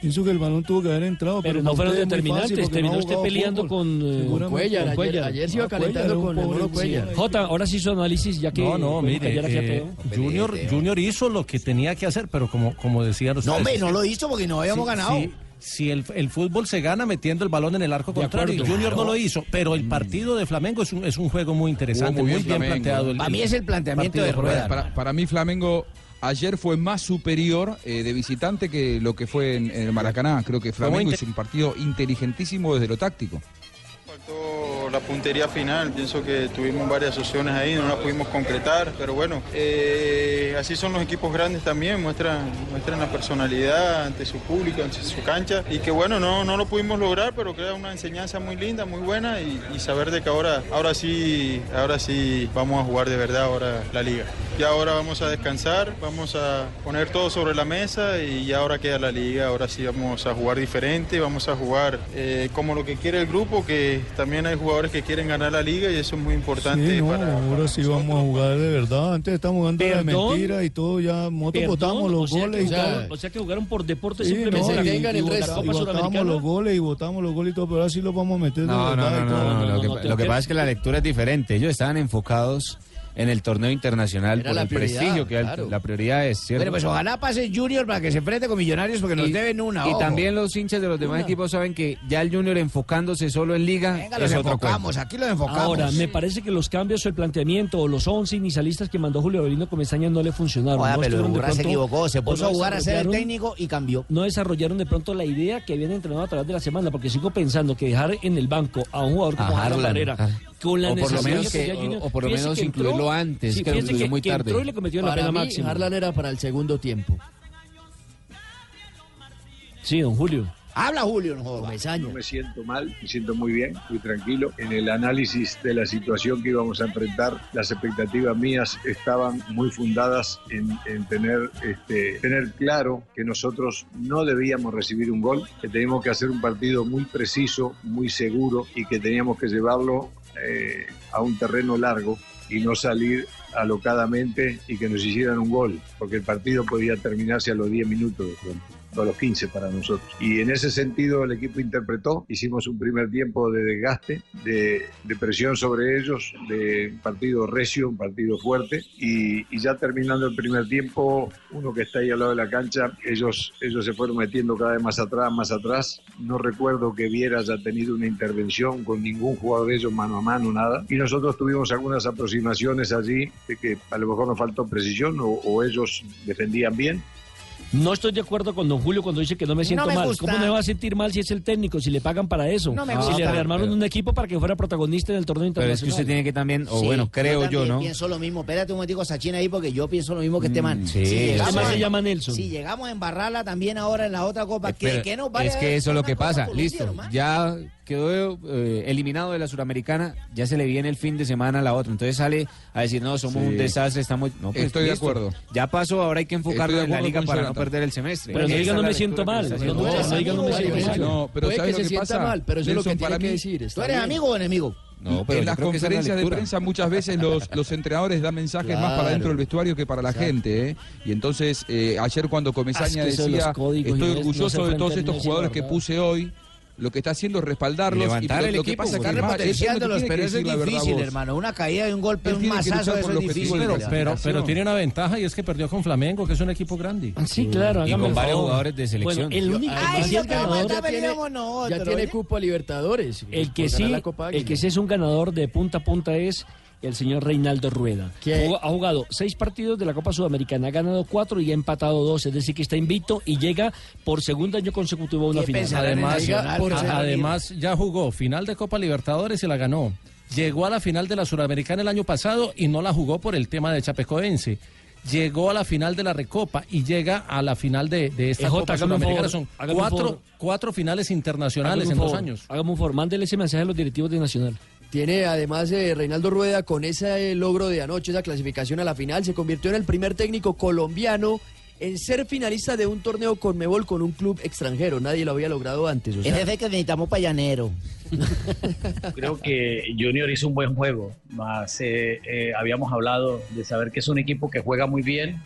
pienso que el balón tuvo que haber entrado. Pero Pero, no fueron determinantes, terminó no usted peleando fútbol. con, eh, Seguramente. Cuellar, ayer- Cuellar. ayer se iba Ah, calentando Cuellar, con el mono pobre- Cuellar. Jota, ahora sí su análisis, ya que No, no, mire, eh. Junior, Junior hizo lo que tenía que hacer, pero como, como decían ustedes... No, hombre, no lo hizo porque no habíamos Sí, ganado. sí, Si el, el fútbol se gana metiendo el balón en el arco De contrario, acuerdo. Junior Claro. no lo hizo, pero el partido de Flamengo es un, es un juego muy interesante, muy muy, bien planteado. el- Para mí es el planteamiento de Rueda. Para, para mí Flamengo ayer fue más superior eh, de visitante que lo que fue en, en el Maracaná. Creo que Flamengo hizo un partido inteligentísimo desde lo táctico. La puntería final, pienso que tuvimos varias opciones ahí, no las pudimos concretar, pero bueno, eh, así son los equipos grandes también, muestran, muestran la personalidad ante su público, ante su cancha, y que bueno, no, no lo pudimos lograr, pero queda una enseñanza muy linda, muy buena, y, saber de que ahora, ahora sí, ahora sí vamos a jugar de verdad ahora la liga. Y ahora vamos a descansar, vamos a poner todo sobre la mesa y ahora queda la liga, ahora sí vamos a jugar diferente, vamos a jugar eh, como lo que quiere el grupo, que también hay jugadores que quieren ganar la liga y eso es muy importante Sí, no, para... ahora sí vamos a jugar de verdad. Antes estábamos jugando de mentira y todo, ya votamos los o sea goles que y todo. jugaron- O sea que jugaron por deporte Sí, simplemente no, y- y- la y Copa votamos los goles y votamos los goles y todo, pero ahora sí los vamos a meter de No, verdad no, y todo. no, no, Lo que, lo que pasa es que la lectura es diferente. Ellos estaban enfocados en el torneo internacional Era por el prestigio que claro. la prioridad es, ¿cierto? Bueno, pues ojalá pase Junior para que se enfrente con Millonarios porque nos Y- deben una. Y ojo. también los hinchas de los demás Una. equipos saben que ya el Junior enfocándose solo en liga Venga, los es otro enfocamos, aquí los enfocamos. Ahora, me parece que los cambios o el planteamiento o los 11 inicialistas que mandó Julio Avelino Comesaña no le funcionaron. Oiga, no pero de Urra se pronto- equivocó, se puso no a jugar a ser el técnico y cambió. No desarrollaron de pronto la idea que habían entrenado a través de la semana, porque sigo pensando que dejar en el banco a un jugador como Harlan Harlan, Barrera. Con la O por lo necesidad menos que- tenía Junior, o- o por lo menos que entró- incluirlo antes, sí, que lo fíjese incluyó muy que tarde. entró y le cometió la Para pena mí, máxima. Harlan era para el segundo tiempo. Sí, don Julio. Habla Julio, no. No me siento mal, me siento muy bien, muy tranquilo. En el análisis de la situación que íbamos a enfrentar, las expectativas mías estaban muy fundadas en, en tener, este, tener claro que nosotros no debíamos recibir un gol, que teníamos que hacer un partido muy preciso, muy seguro y que teníamos que llevarlo eh, a un terreno largo y no salir alocadamente y que nos hicieran un gol, porque el partido podía terminarse a los 10 minutos de pronto a los 15 para nosotros. Y en ese sentido el equipo interpretó, hicimos un primer tiempo de desgaste, de, de presión sobre ellos, de partido recio, un partido fuerte, y, y ya terminando el primer tiempo, uno que está ahí al lado de la cancha, ellos, ellos se fueron metiendo cada vez más atrás, más atrás. No recuerdo que Viera haya tenido una intervención con ningún jugador de ellos mano a mano, nada. Y nosotros tuvimos algunas aproximaciones allí de que a lo mejor nos faltó precisión o, o ellos defendían bien. No estoy de acuerdo con don Julio cuando dice que no me siento me mal. gusta. ¿Cómo me va a sentir mal si es el técnico, si le pagan para eso? No me si gusta. le rearmaron un equipo para que fuera protagonista en el torneo Pero es que internacional. usted tiene que también, o Sí, bueno, creo yo, también ¿no? pienso lo mismo. Espérate un momentico, Sachin, ahí, porque yo pienso lo mismo que este man. sí. Si Este man se llama Nelson. Si llegamos a embarrarla también ahora en la otra copa, ¿qué, Pero qué nos vale es que eso es lo que pasa. Listo, hermano? ya quedó eh, eliminado de la Suramericana, ya se le viene el fin de semana a la otra. Entonces sale a decir, no, somos Sí. un desastre, estamos... No, pues, Estoy de acuerdo. Ya pasó, ahora hay que enfocarlo en la liga para no. Perder el semestre. Pero no diga, me siento mal. No, no, no diga, no me amigo, siento Mario, mal. No, pero Puede ¿sabes que lo se que sienta pasa? mal, pero eso es lo que tiene para que decir. ¿Tú eres amigo o enemigo? No, pero en las la conferencias de prensa muchas veces los, los entrenadores dan mensajes más para dentro del vestuario que para la Exacto. gente. ¿eh? Y entonces, eh, ayer cuando Comesaña decía, estoy no orgulloso de todos estos jugadores que puse hoy, lo que está haciendo es respaldarlos. Levantar y el lo, lo que equipo, pasa es que tiene pero eso es difícil, hermano. Una caída de un golpe, un por eso el es difícil. Pero, pero, pero tiene una ventaja y es que perdió con Flamengo, que es un equipo grande. Sí, claro. Y con el varios jugadores de selección. Bueno, el único Ay, el yo sí creo ganador- que ya tiene- Ya tiene ¿oye? cupo a Libertadores. El que sí, el que sí es un ganador de punta a punta es el señor Reinaldo Rueda. ¿Qué? Jugó- ha jugado seis partidos de la Copa Sudamericana, ha ganado cuatro y ha empatado dos, es decir que está invicto y llega por segundo año consecutivo a una ¿Qué final. Además, por además ya jugó final de Copa Libertadores y la ganó. Llegó a la final de la Suramericana el año pasado y no la jugó por el tema de Chapecoense. Llegó a la final de la Recopa y llega a la final de, de esta EJ, Copa Sudamericana. favor, Son cuatro, cuatro finales internacionales en dos años. Hágame un favor, mándele ese mensaje a los directivos de Nacional. Tiene además eh, Reinaldo Rueda con ese logro de anoche, esa clasificación a la final, se convirtió en el primer técnico colombiano en ser finalista de un torneo con Mebol con un club extranjero. Nadie lo había logrado antes. o El sea, jefe que necesitamos para llanero. [LAUGHS] Creo que Junior hizo un buen juego, más eh, eh, habíamos hablado de saber que es un equipo que juega muy bien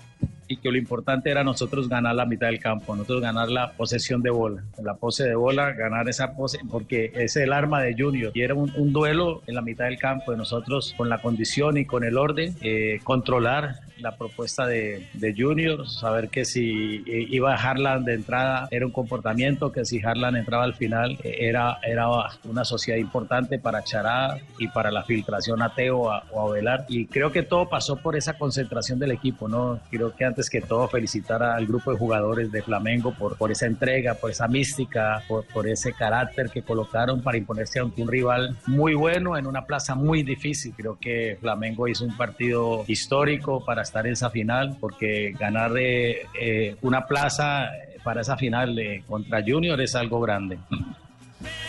y que lo importante era nosotros ganar la mitad del campo, nosotros ganar la posesión de bola, la pose de bola, ganar esa pose, porque es el arma de Junior. Y era un, un duelo en la mitad del campo de nosotros con la condición y con el orden, eh, controlar la propuesta de, de Junior, saber que si iba a Harlan de entrada era un comportamiento, que si Harlan entraba al final eh, era, era una sociedad importante para Chará y para la filtración a Teo o a Velar. Y creo que todo pasó por esa concentración del equipo, ¿no? Creo que antes que todo felicitar al grupo de jugadores de Flamengo por, por esa entrega, por esa mística, por, por ese carácter que colocaron para imponerse ante un rival muy bueno en una plaza muy difícil. Creo que Flamengo hizo un partido histórico para estar en esa final, porque ganar eh, eh, una plaza para esa final eh, contra Junior es algo grande.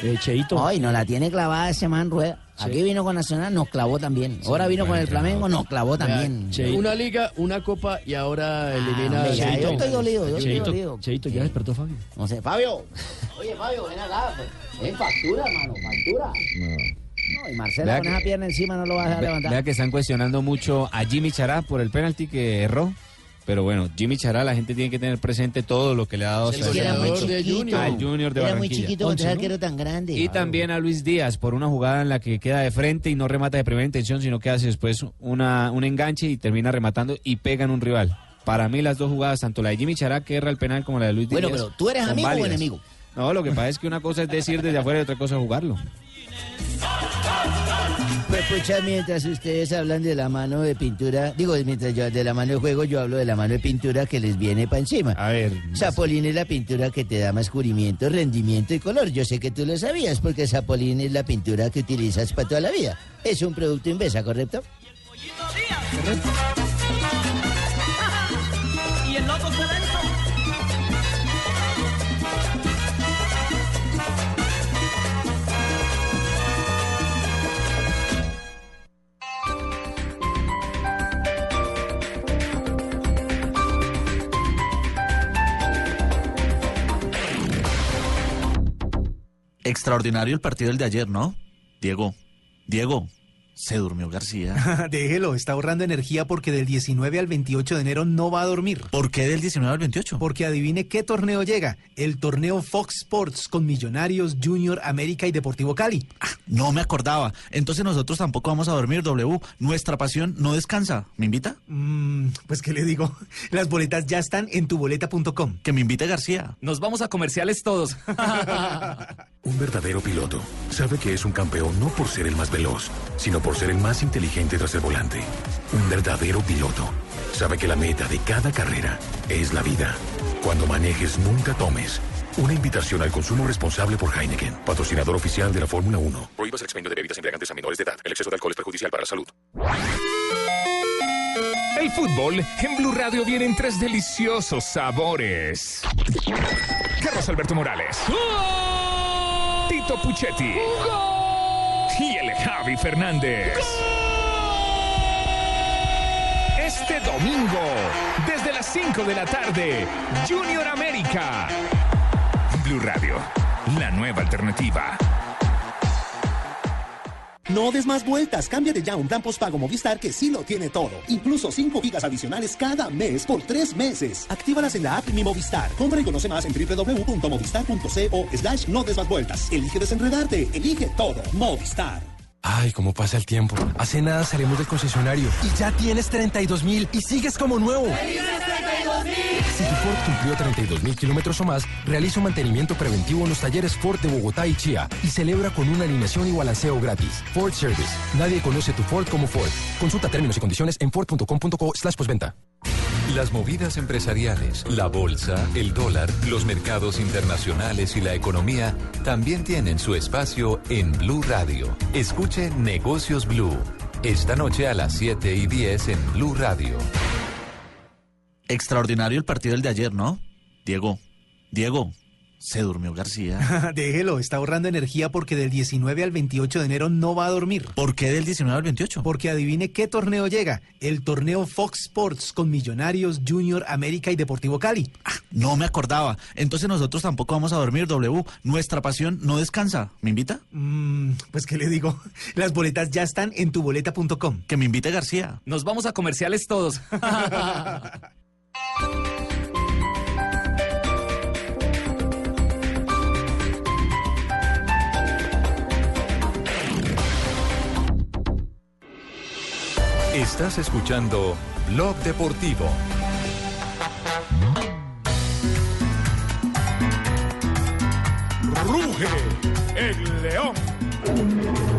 Eh, Cheito. Ay, nos la tiene clavada ese man Rueda. Aquí vino con Nacional, nos clavó también. Ahora vino con el Flamengo, nos clavó también. Una liga, una copa y ahora elimina hombre, ya, yo estoy dolido, yo estoy Cheito, dolido. Cheito, ya despertó Fabio. No sé, Fabio. Oye, Fabio, ven acá. Pues. Ven, factura, mano, factura. No, y Marcela Vea con que- esa pierna encima no lo va a Ve- levantar. Vea que están cuestionando mucho a Jimmy Chará por el penalti que erró. Pero bueno, Jimmy Chará, la gente tiene que tener presente todo lo que le ha dado momento chiquito. al Junior de Era muy Barranquilla. chiquito contra arquero tan grande. Y también a Luis Díaz por una jugada en la que queda de frente y no remata de primera intención, sino que hace después una, un enganche y termina rematando y pega en un rival. Para mí las dos jugadas, tanto la de Jimmy Chará que erra el penal como la de Luis Bueno, Díaz. pero ¿tú eres amigo o enemigo? No, lo que pasa es que una cosa es decir desde afuera y otra cosa es jugarlo. Pues pucha, mientras ustedes hablan de la mano de pintura, digo, mientras yo de la mano de juego, yo hablo de la mano de pintura que les viene para encima. A ver. Zapolín es la pintura que te da más cubrimiento, rendimiento y color. Yo sé que tú lo sabías porque Zapolín es la pintura que utilizas para toda la vida. Es un producto Invesa, ¿correcto? Y el [LAUGHS] loco se Extraordinario el partido del de ayer, ¿no? Diego, Diego, se durmió García. [LAUGHS] Déjelo, está ahorrando energía porque del 19 al 28 de enero no va a dormir. ¿Por qué del 19 al 28? Porque adivine qué torneo llega. El torneo Fox Sports con Millonarios, Junior, América y Deportivo Cali. No me acordaba. Entonces nosotros tampoco vamos a dormir, W. Nuestra pasión no descansa. ¿Me invita? Mm, pues qué le digo, [LAUGHS] las boletas ya están en tuboleta.com. Que me invite García. Nos vamos a comerciales todos. [LAUGHS] Un verdadero piloto sabe que es un campeón no por ser el más veloz, sino por ser el más inteligente tras el volante. Un verdadero piloto sabe que la meta de cada carrera es la vida. Cuando manejes, nunca tomes. Una invitación al consumo responsable por Heineken, patrocinador oficial de la Fórmula 1. Prohíbas el expendio de bebidas embriagantes a menores de edad. El exceso de alcohol es perjudicial para la salud. El fútbol en Blue Radio viene en tres deliciosos sabores. Carlos Alberto Morales. Tito Puchetti. Y el Javi Fernández. Este domingo, desde las 5 de la tarde, Junior América. Blue Radio, la nueva alternativa. No des más vueltas, cámbiate ya un plan postpago Movistar que sí lo tiene todo. Incluso 5 gigas adicionales cada mes por 3 meses. Actívalas en la app Mi Movistar. Compra y conoce más en www.movistar.co slash no des más vueltas. Elige desenredarte, elige todo. Movistar. Ay, cómo pasa el tiempo. Hace nada salimos del concesionario y ya tienes 32 mil y sigues como nuevo. Si tu Ford cumplió 32 mil kilómetros o más, realiza un mantenimiento preventivo en los talleres Ford de Bogotá y Chía y celebra con una alineación y balanceo gratis. Ford Service. Nadie conoce tu Ford como Ford. Consulta términos y condiciones en ford.com.co slash postventa. Las movidas empresariales, la bolsa, el dólar, los mercados internacionales y la economía también tienen su espacio en Blue Radio. Escuche Negocios Blue. Esta noche a las 7 y 10 en Blue Radio. Extraordinario el partido del de ayer, ¿no? Diego, Diego, se durmió García. [LAUGHS] Déjelo, está ahorrando energía porque del 19 al 28 de enero no va a dormir. ¿Por qué del 19 al 28? Porque adivine qué torneo llega. El torneo Fox Sports con Millonarios, Junior, América y Deportivo Cali. No me acordaba. Entonces nosotros tampoco vamos a dormir, W. Nuestra pasión no descansa. ¿Me invita? Mm, pues qué le digo, [LAUGHS] las boletas ya están en tuboleta.com. Que me invite García. Nos vamos a comerciales todos. [LAUGHS] Estás escuchando Blog Deportivo. Ruge el león.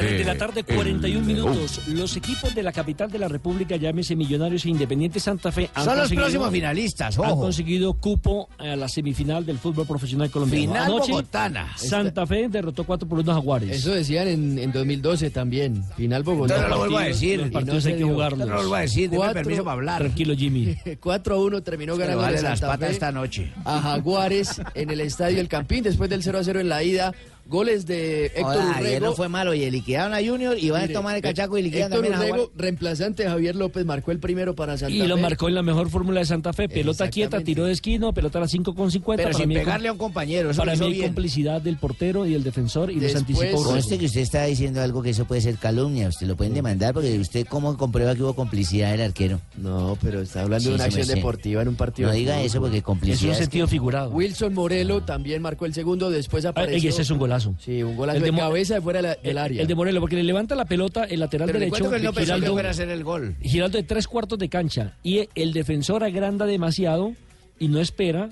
Tres de la tarde, 41 minutos. Los equipos de la capital de la República, llámese Millonarios e Independiente Santa Fe, han Son los conseguido- próximos finalistas, Han ojo. conseguido cupo a la semifinal del fútbol profesional colombiano. Final Anoche, bogotana. Santa Fe derrotó 4 por 1 a Jaguares. Eso decían en, en 2012 también. Final Bogotá. Entonces no lo vuelvo a decir. Los Y hay que dio. jugarlos. No lo vuelvo a decir, deme permiso para hablar. Tranquilo, Jimmy. [LAUGHS] 4 a 1 terminó ganando vale las patas Fe esta noche. a Jaguares en el Estadio El Campín después del 0 a 0 en la ida. Goles de Héctor ayer Urrego. no fue malo y liquidaron a Junior y van a tomar el cachaco y liquidan Héctor también a Urrego, Jaguar. reemplazante de Javier López, marcó el primero para Santa Y Fe. lo marcó en la mejor fórmula de Santa Fe. Pelota quieta, tiro de esquina, pelota a las 5 con 50. Pero para sin mí pegarle a un compañero, eso Para mí bien. complicidad del portero y el defensor y les anticipó. Urrego. Conste que usted está diciendo algo que eso puede ser calumnia. Usted lo pueden demandar porque usted cómo comprueba que hubo complicidad del arquero. No, pero está hablando de una acción deportiva en un partido. No diga eso porque complicidad. Es un sentido figurado. Wilson Morelo también marcó el segundo, después Ah, apareció. ese es un golazo. Sí, un golazo El de, cabeza de fuera de del área. El de Morelo, porque le levanta la pelota el lateral Pero derecho. que no pensó que Giraldo- fuera a hacer el gol. Giraldo de tres cuartos de cancha. Y el defensor agranda demasiado y no espera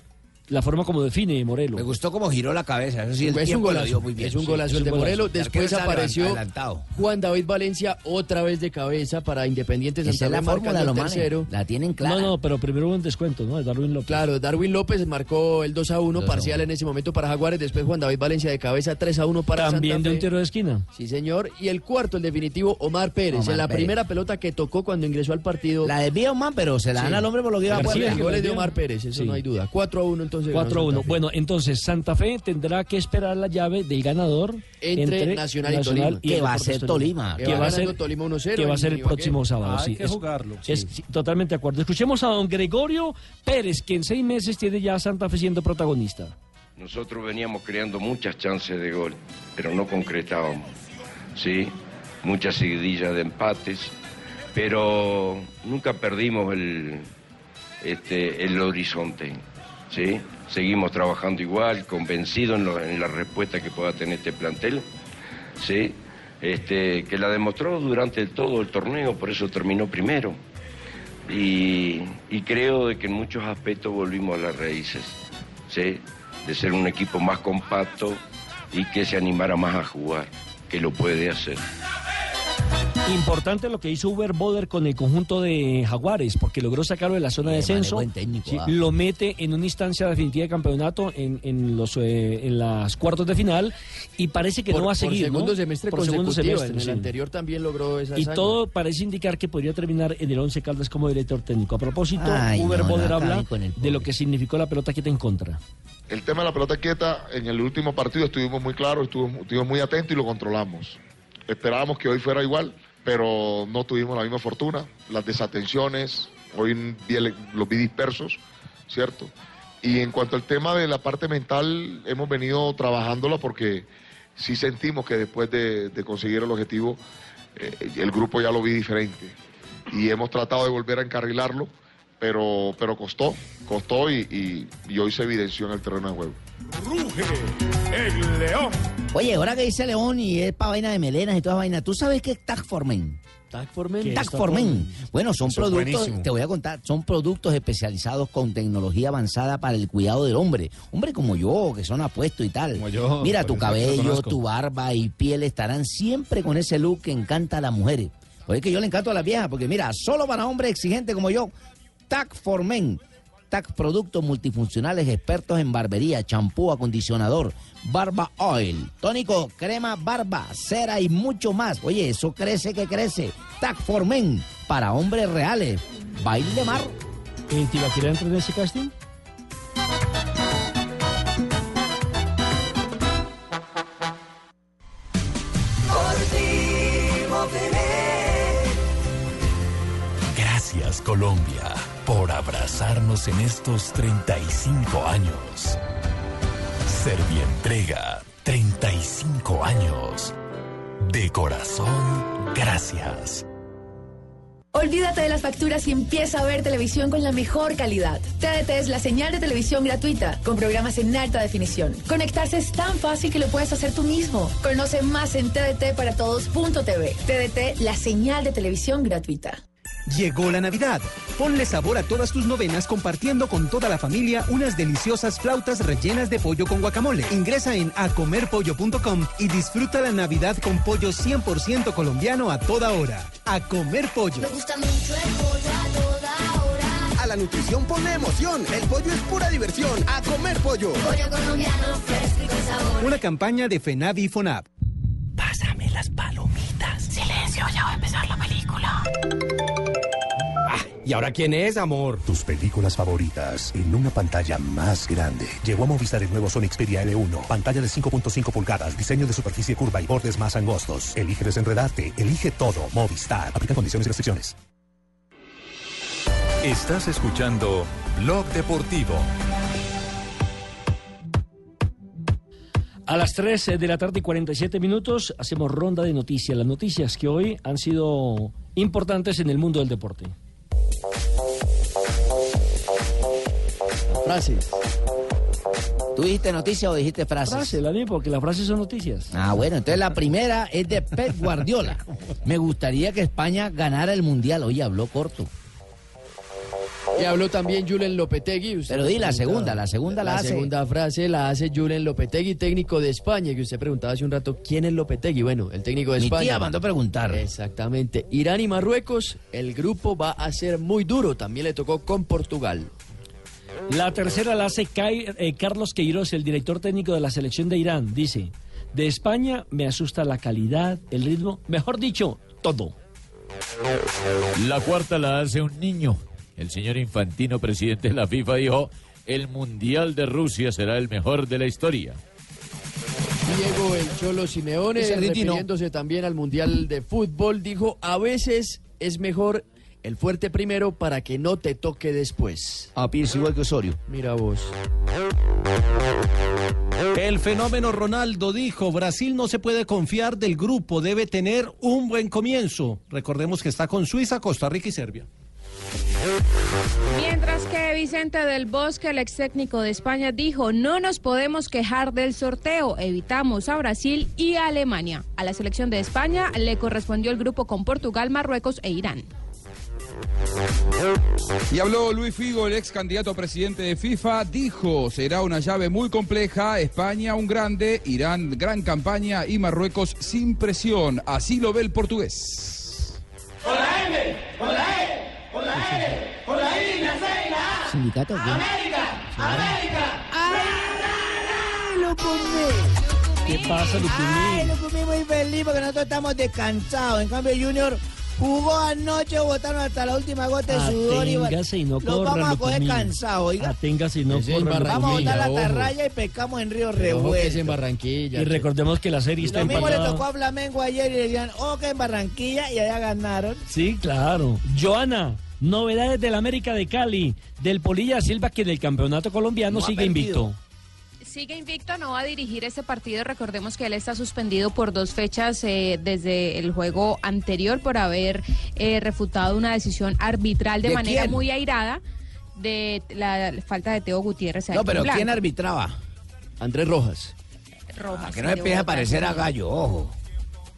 la forma como define Morelo. Me gustó como giró la cabeza. Eso sí, el es un golazo, dio muy bien. es un Sí, golazo es el un de golazo. Morelo. Después apareció adelantado. Juan David Valencia otra vez de cabeza para Independiente Esa Santa es la Fe fórmula, lo tercero. La tienen clara. No, no, pero primero hubo un descuento, ¿no? De Darwin López. Claro, Darwin López marcó el 2 a 1 2 a parcial en ese momento para Jaguares. Después Juan David Valencia de cabeza 3 a 1 para También Santa de Fe. un tiro de esquina. Sí, señor. Y el cuarto, el definitivo, Omar Pérez. Omar en la Pérez. primera pelota que tocó cuando ingresó al partido. La desvía man, pero se la dan al hombre por lo que iba a poder. el gol es de Omar Pérez, eso Sí. no hay duda. 4 a 1 entonces. Ganó 4 a 1. Santa Fe. Bueno, entonces Santa Fe tendrá que esperar la llave del ganador Entre Nacional y Tolima. y Que va a ser Tolima. Que va a ser Tolima 1-0 que va a ser el próximo sábado. Hay sí, que jugarlo, Es, sí. totalmente de acuerdo. Escuchemos a don Gregorio Pérez, que en seis meses tiene ya a Santa Fe siendo protagonista. Nosotros veníamos creando muchas chances de gol, pero no concretábamos. ¿sí? Muchas seguidillas de empates, pero nunca perdimos el, este, el horizonte. ¿Sí? Seguimos trabajando igual, convencidos en, la respuesta que pueda tener este plantel. ¿sí? Este, que la demostró durante todo el torneo, por eso terminó primero. Y, y creo de que en muchos aspectos volvimos a las raíces, ¿sí? de ser un equipo más compacto y que se animara más a jugar, que lo puede hacer. Importante lo que hizo Uber Boder con el conjunto de Jaguares, porque logró sacarlo de la zona de descenso. buen técnico, Sí, ah. Lo mete en una instancia definitiva de campeonato en, en los eh, en las cuartos de final y parece que Por- no va a por seguir. ¿no? segundo semestre Por segundo semestre, En el sí. anterior también logró esa Y hazaña. todo parece indicar que podría terminar en el Once Caldas como director técnico. A propósito, Ay, Uber no, Boder habla de lo que significó la pelota quieta en contra. El tema de la pelota quieta, en el último partido estuvimos muy claros, estuvimos, estuvimos muy atentos y lo controlamos. Esperábamos que hoy fuera igual, pero no tuvimos la misma fortuna. Las desatenciones, hoy los vi dispersos, ¿cierto? Y en cuanto al tema de la parte mental, hemos venido trabajándola porque sí sentimos que después de, conseguir el objetivo, eh, el grupo ya lo vi diferente. Y hemos tratado de volver a encarrilarlo, pero, pero costó, costó y hoy se evidenció en el terreno de juego. Ruge el león. Oye, ahora que dice León y es para vaina de melenas y toda vaina, ¿tú sabes qué es Tagformen? Tagformen. ¿Qué es Tagformen. Bueno, son Eso productos, buenísimo. te voy a contar, son productos especializados con tecnología avanzada para el cuidado del hombre. Hombre como yo, que son apuestos y tal. yo, Mira, tu cabello, tu barba y piel estarán siempre con ese look que encanta a las mujeres. Oye, que yo le encanto a las viejas, porque mira, solo para hombres exigentes como yo, Tagformen. Tag productos multifuncionales expertos en barbería, champú, acondicionador, barba oil, tónico, crema, barba, cera y mucho más. Oye, eso crece que crece. Tag for Men para hombres reales. Baile de mar. ¿En Tibaquirá entra en ese casting? Gracias Colombia por abrazarnos en estos 35 años. Servientrega, 35 años. De corazón, gracias. Olvídate de las facturas y empieza a ver televisión con la mejor calidad. TDT es la señal de televisión gratuita, con programas en alta definición. Conectarse es tan fácil que lo puedes hacer tú mismo. Conoce más en tdtparatodos.tv. TDT, la señal de televisión gratuita. Llegó la Navidad. Ponle sabor a todas tus novenas compartiendo con toda la familia unas deliciosas flautas rellenas de pollo con guacamole. Ingresa en acomerpollo.com y disfruta la Navidad con pollo 100% colombiano a toda hora. A comer pollo. Me gusta mucho el pollo a toda hora. A la nutrición ponle emoción. El pollo es pura diversión. A comer pollo. Pollo colombiano fresco y con sabor. Una campaña de FENAVI y FONAP. Pásame las palomitas. Silencio, ya va a empezar la película. ¿Y ahora quién es, amor? Tus películas favoritas en una pantalla más grande. Llegó a Movistar el nuevo Sony Xperia L1. Pantalla de 5.5 pulgadas, diseño de superficie curva y bordes más angostos. Elige desenredarte, elige todo. Movistar. Aplica condiciones y restricciones. Estás escuchando Blog Deportivo. A las 3 de la tarde y 47 minutos hacemos ronda de noticias. Las noticias que hoy han sido importantes en el mundo del deporte. Frases. ¿Tú dijiste noticia o dijiste frases? Frase, la misma, porque las frases son noticias. Ah, bueno, entonces la primera es de Pep Guardiola. [LAUGHS] Me gustaría que España ganara el Mundial. Oye, habló corto. Y habló también Julen Lopetegui. Usted Pero di la segunda, la segunda la hace. segunda frase la hace Julen Lopetegui, técnico de España, que usted preguntaba hace un rato, ¿quién es Lopetegui? Bueno, el técnico de Mi España. tía mandó preguntar. Exactamente. Irán y Marruecos, el grupo va a ser muy duro. También le tocó con Portugal. La tercera la hace Kai- eh, Carlos Queiroz, el director técnico de la selección de Irán. Dice, de España me asusta la calidad, el ritmo, mejor dicho, todo. La cuarta la hace un niño. El señor Infantino, presidente de la FIFA, dijo, el Mundial de Rusia será el mejor de la historia. Diego el Cholo Simeone, refiriéndose también al Mundial de Fútbol, dijo, a veces es mejor el fuerte primero para que no te toque después. Ah, pienso igual que Osorio. Mira vos. El fenómeno Ronaldo dijo, Brasil no se puede confiar del grupo, debe tener un buen comienzo. Recordemos que está con Suiza, Costa Rica y Serbia. Mientras que Vicente del Bosque, el ex técnico de España, dijo, no nos podemos quejar del sorteo, evitamos a Brasil y a Alemania. A la selección de España le correspondió el grupo con Portugal, Marruecos e Irán. Y habló Luis Figo, el ex candidato a presidente de FIFA, dijo, será una llave muy compleja, España un grande, Irán gran campaña y Marruecos sin presión. Así lo ve el portugués. Con la M, con la E, con la L, con la I, la C y la A. ¿Sindicato? ¿Qué? América, América. ¡Ay, lo comí! ¿Qué pasa, Ay, Lupini? lo comí muy feliz porque nosotros estamos descansados. En cambio, Junior jugó anoche, botaron hasta la última gota de sudor. Aténgase y no Los corra, vamos a coger cansados, oiga. Aténgase y no corra, Vamos a botar la tarraya y pescamos en Río es en Revuelto. Barranquilla. Y recordemos que la serie está Lo mismo le empatada. tocó a Flamengo ayer y le decían, oh, que en Barranquilla y allá ganaron. Sí, claro. Joana, novedades del América de Cali, del Polilla Silva, que del campeonato colombiano No sigue perdido. invicto. Sigue invicto, no va a dirigir ese partido. Recordemos que él está suspendido por dos fechas eh, desde el juego anterior por haber eh, refutado una decisión arbitral de, ¿De manera quién? muy airada de la falta de Teo Gutiérrez. No, pero. ¿quién arbitraba? Andrés Rojas. Rojas, Ah, Que no empiece a parecer a gallo, ojo.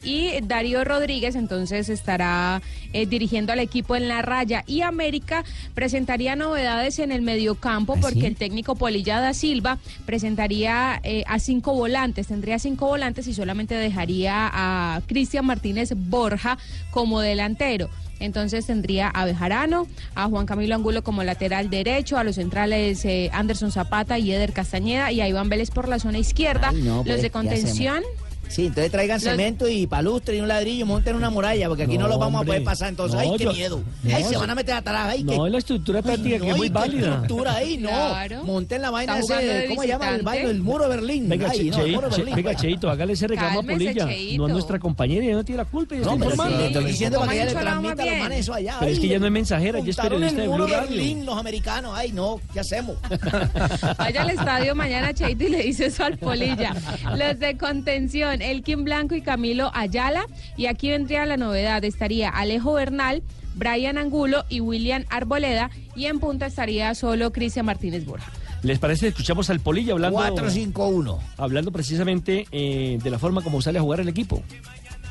Y Darío Rodríguez entonces estará eh, dirigiendo al equipo en la raya. Y América presentaría novedades en el mediocampo ¿Ah, porque sí? el técnico Polilla da Silva presentaría eh, a cinco volantes, tendría cinco volantes y solamente dejaría a Cristian Martínez Borja como delantero. Entonces tendría a Bejarano, a Juan Camilo Angulo como lateral derecho, a los centrales eh, Anderson Zapata y Eder Castañeda y a Iván Vélez por la zona izquierda. Ay, no, pues, los de ¿qué contención. Sí, entonces traigan Los- cemento y palustre y un ladrillo monten una muralla, porque aquí no, No, lo vamos a hombre. poder pasar. Entonces, No, ay, qué yo- miedo. no, ay, se van a meter atrás. Ay, No, qué- la estructura táctica Ay, que es muy válida. estructura ahí, no. Claro. Monten la vaina ese, ¿cómo se llama? El, baile, el muro de Berlín. Venga, ay, Che- Che- muro de Che- Berlín. venga, Cheito, hágale ese reclamo a Cálmese, Polilla. Cheito. No es nuestra compañera, ella no tiene la culpa. Ella No, está pero sí, estoy diciendo para que ella le transmita a los manes eso allá. Pero es que ella no es mensajera, ella es periodista de Blue. Berlín, los americanos. Ay, no, ¿qué hacemos? Vaya al estadio mañana, Cheito, y le dice eso al Polilla. Los de contención, Elkin Blanco y Camilo Ayala. Y aquí vendría la novedad. Estaría Alejo Bernal, Brian Angulo y William Arboleda. Y en punta estaría solo Cristian Martínez Borja. ¿Les parece? Escuchamos al Polilla hablando. 4-5-1. Hablando precisamente eh, de la forma como sale a jugar el equipo.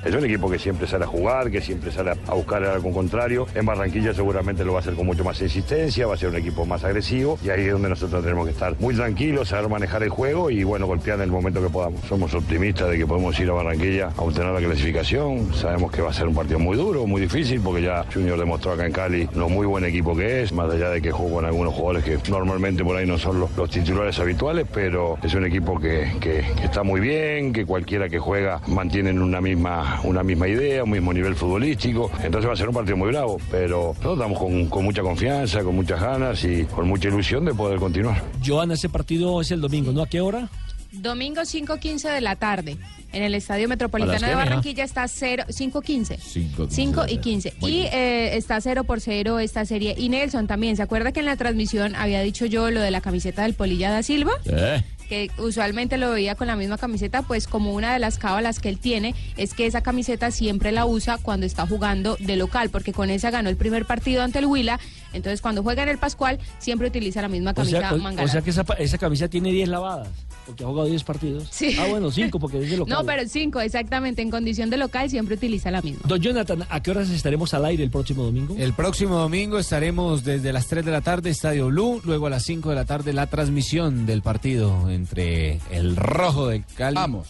Es un equipo que siempre sale a jugar, que siempre sale a buscar algo contrario. En Barranquilla seguramente lo va a hacer con mucho más insistencia, va a ser un equipo más agresivo y ahí es donde nosotros tenemos que estar muy tranquilos, saber manejar el juego y bueno, golpear en el momento que podamos. Somos optimistas de que podemos ir a Barranquilla a obtener la clasificación. Sabemos que va a ser un partido muy duro, muy difícil porque ya Junior demostró acá en Cali lo muy buen equipo que es, más allá de que juega con algunos jugadores que normalmente por ahí no son los, titulares habituales, pero es un equipo que, que- que está muy bien, que cualquiera que juega mantienen una misma, una misma idea, un mismo nivel futbolístico. Entonces va a ser un partido muy bravo, pero nosotros estamos con, con mucha confianza, con muchas ganas y con mucha ilusión de poder continuar. Joana, ese partido es el domingo, ¿no? ¿A qué hora? Domingo 5.15 de la tarde. En el Estadio Metropolitano ¿A las de? Barranquilla está 0, 5.15. 5 5 y 15. Y eh, está 0 por 0 esta serie. Y Nelson también. ¿Se acuerda que en la transmisión había dicho yo lo de la camiseta del Polilla da Silva? Eh. Que usualmente lo veía con la misma camiseta, pues como una de las cábalas que él tiene es que esa camiseta siempre la usa cuando está jugando de local, porque con esa ganó el primer partido ante el Huila, entonces cuando juega en el Pascual siempre utiliza la misma O camisa sea, o- o sea que esa, esa camisa tiene 10 lavadas, porque ha jugado 10 partidos. Sí. Ah, bueno, 5 porque es de local. No, pero cinco, exactamente, en condición de local siempre utiliza la misma. Don Jonathan, ¿a qué horas estaremos al aire el próximo domingo? El próximo domingo estaremos desde las 3 de la tarde, Estadio Blue, luego a las 5 de la tarde la transmisión del partido entre el Rojo del Cali, Vamos.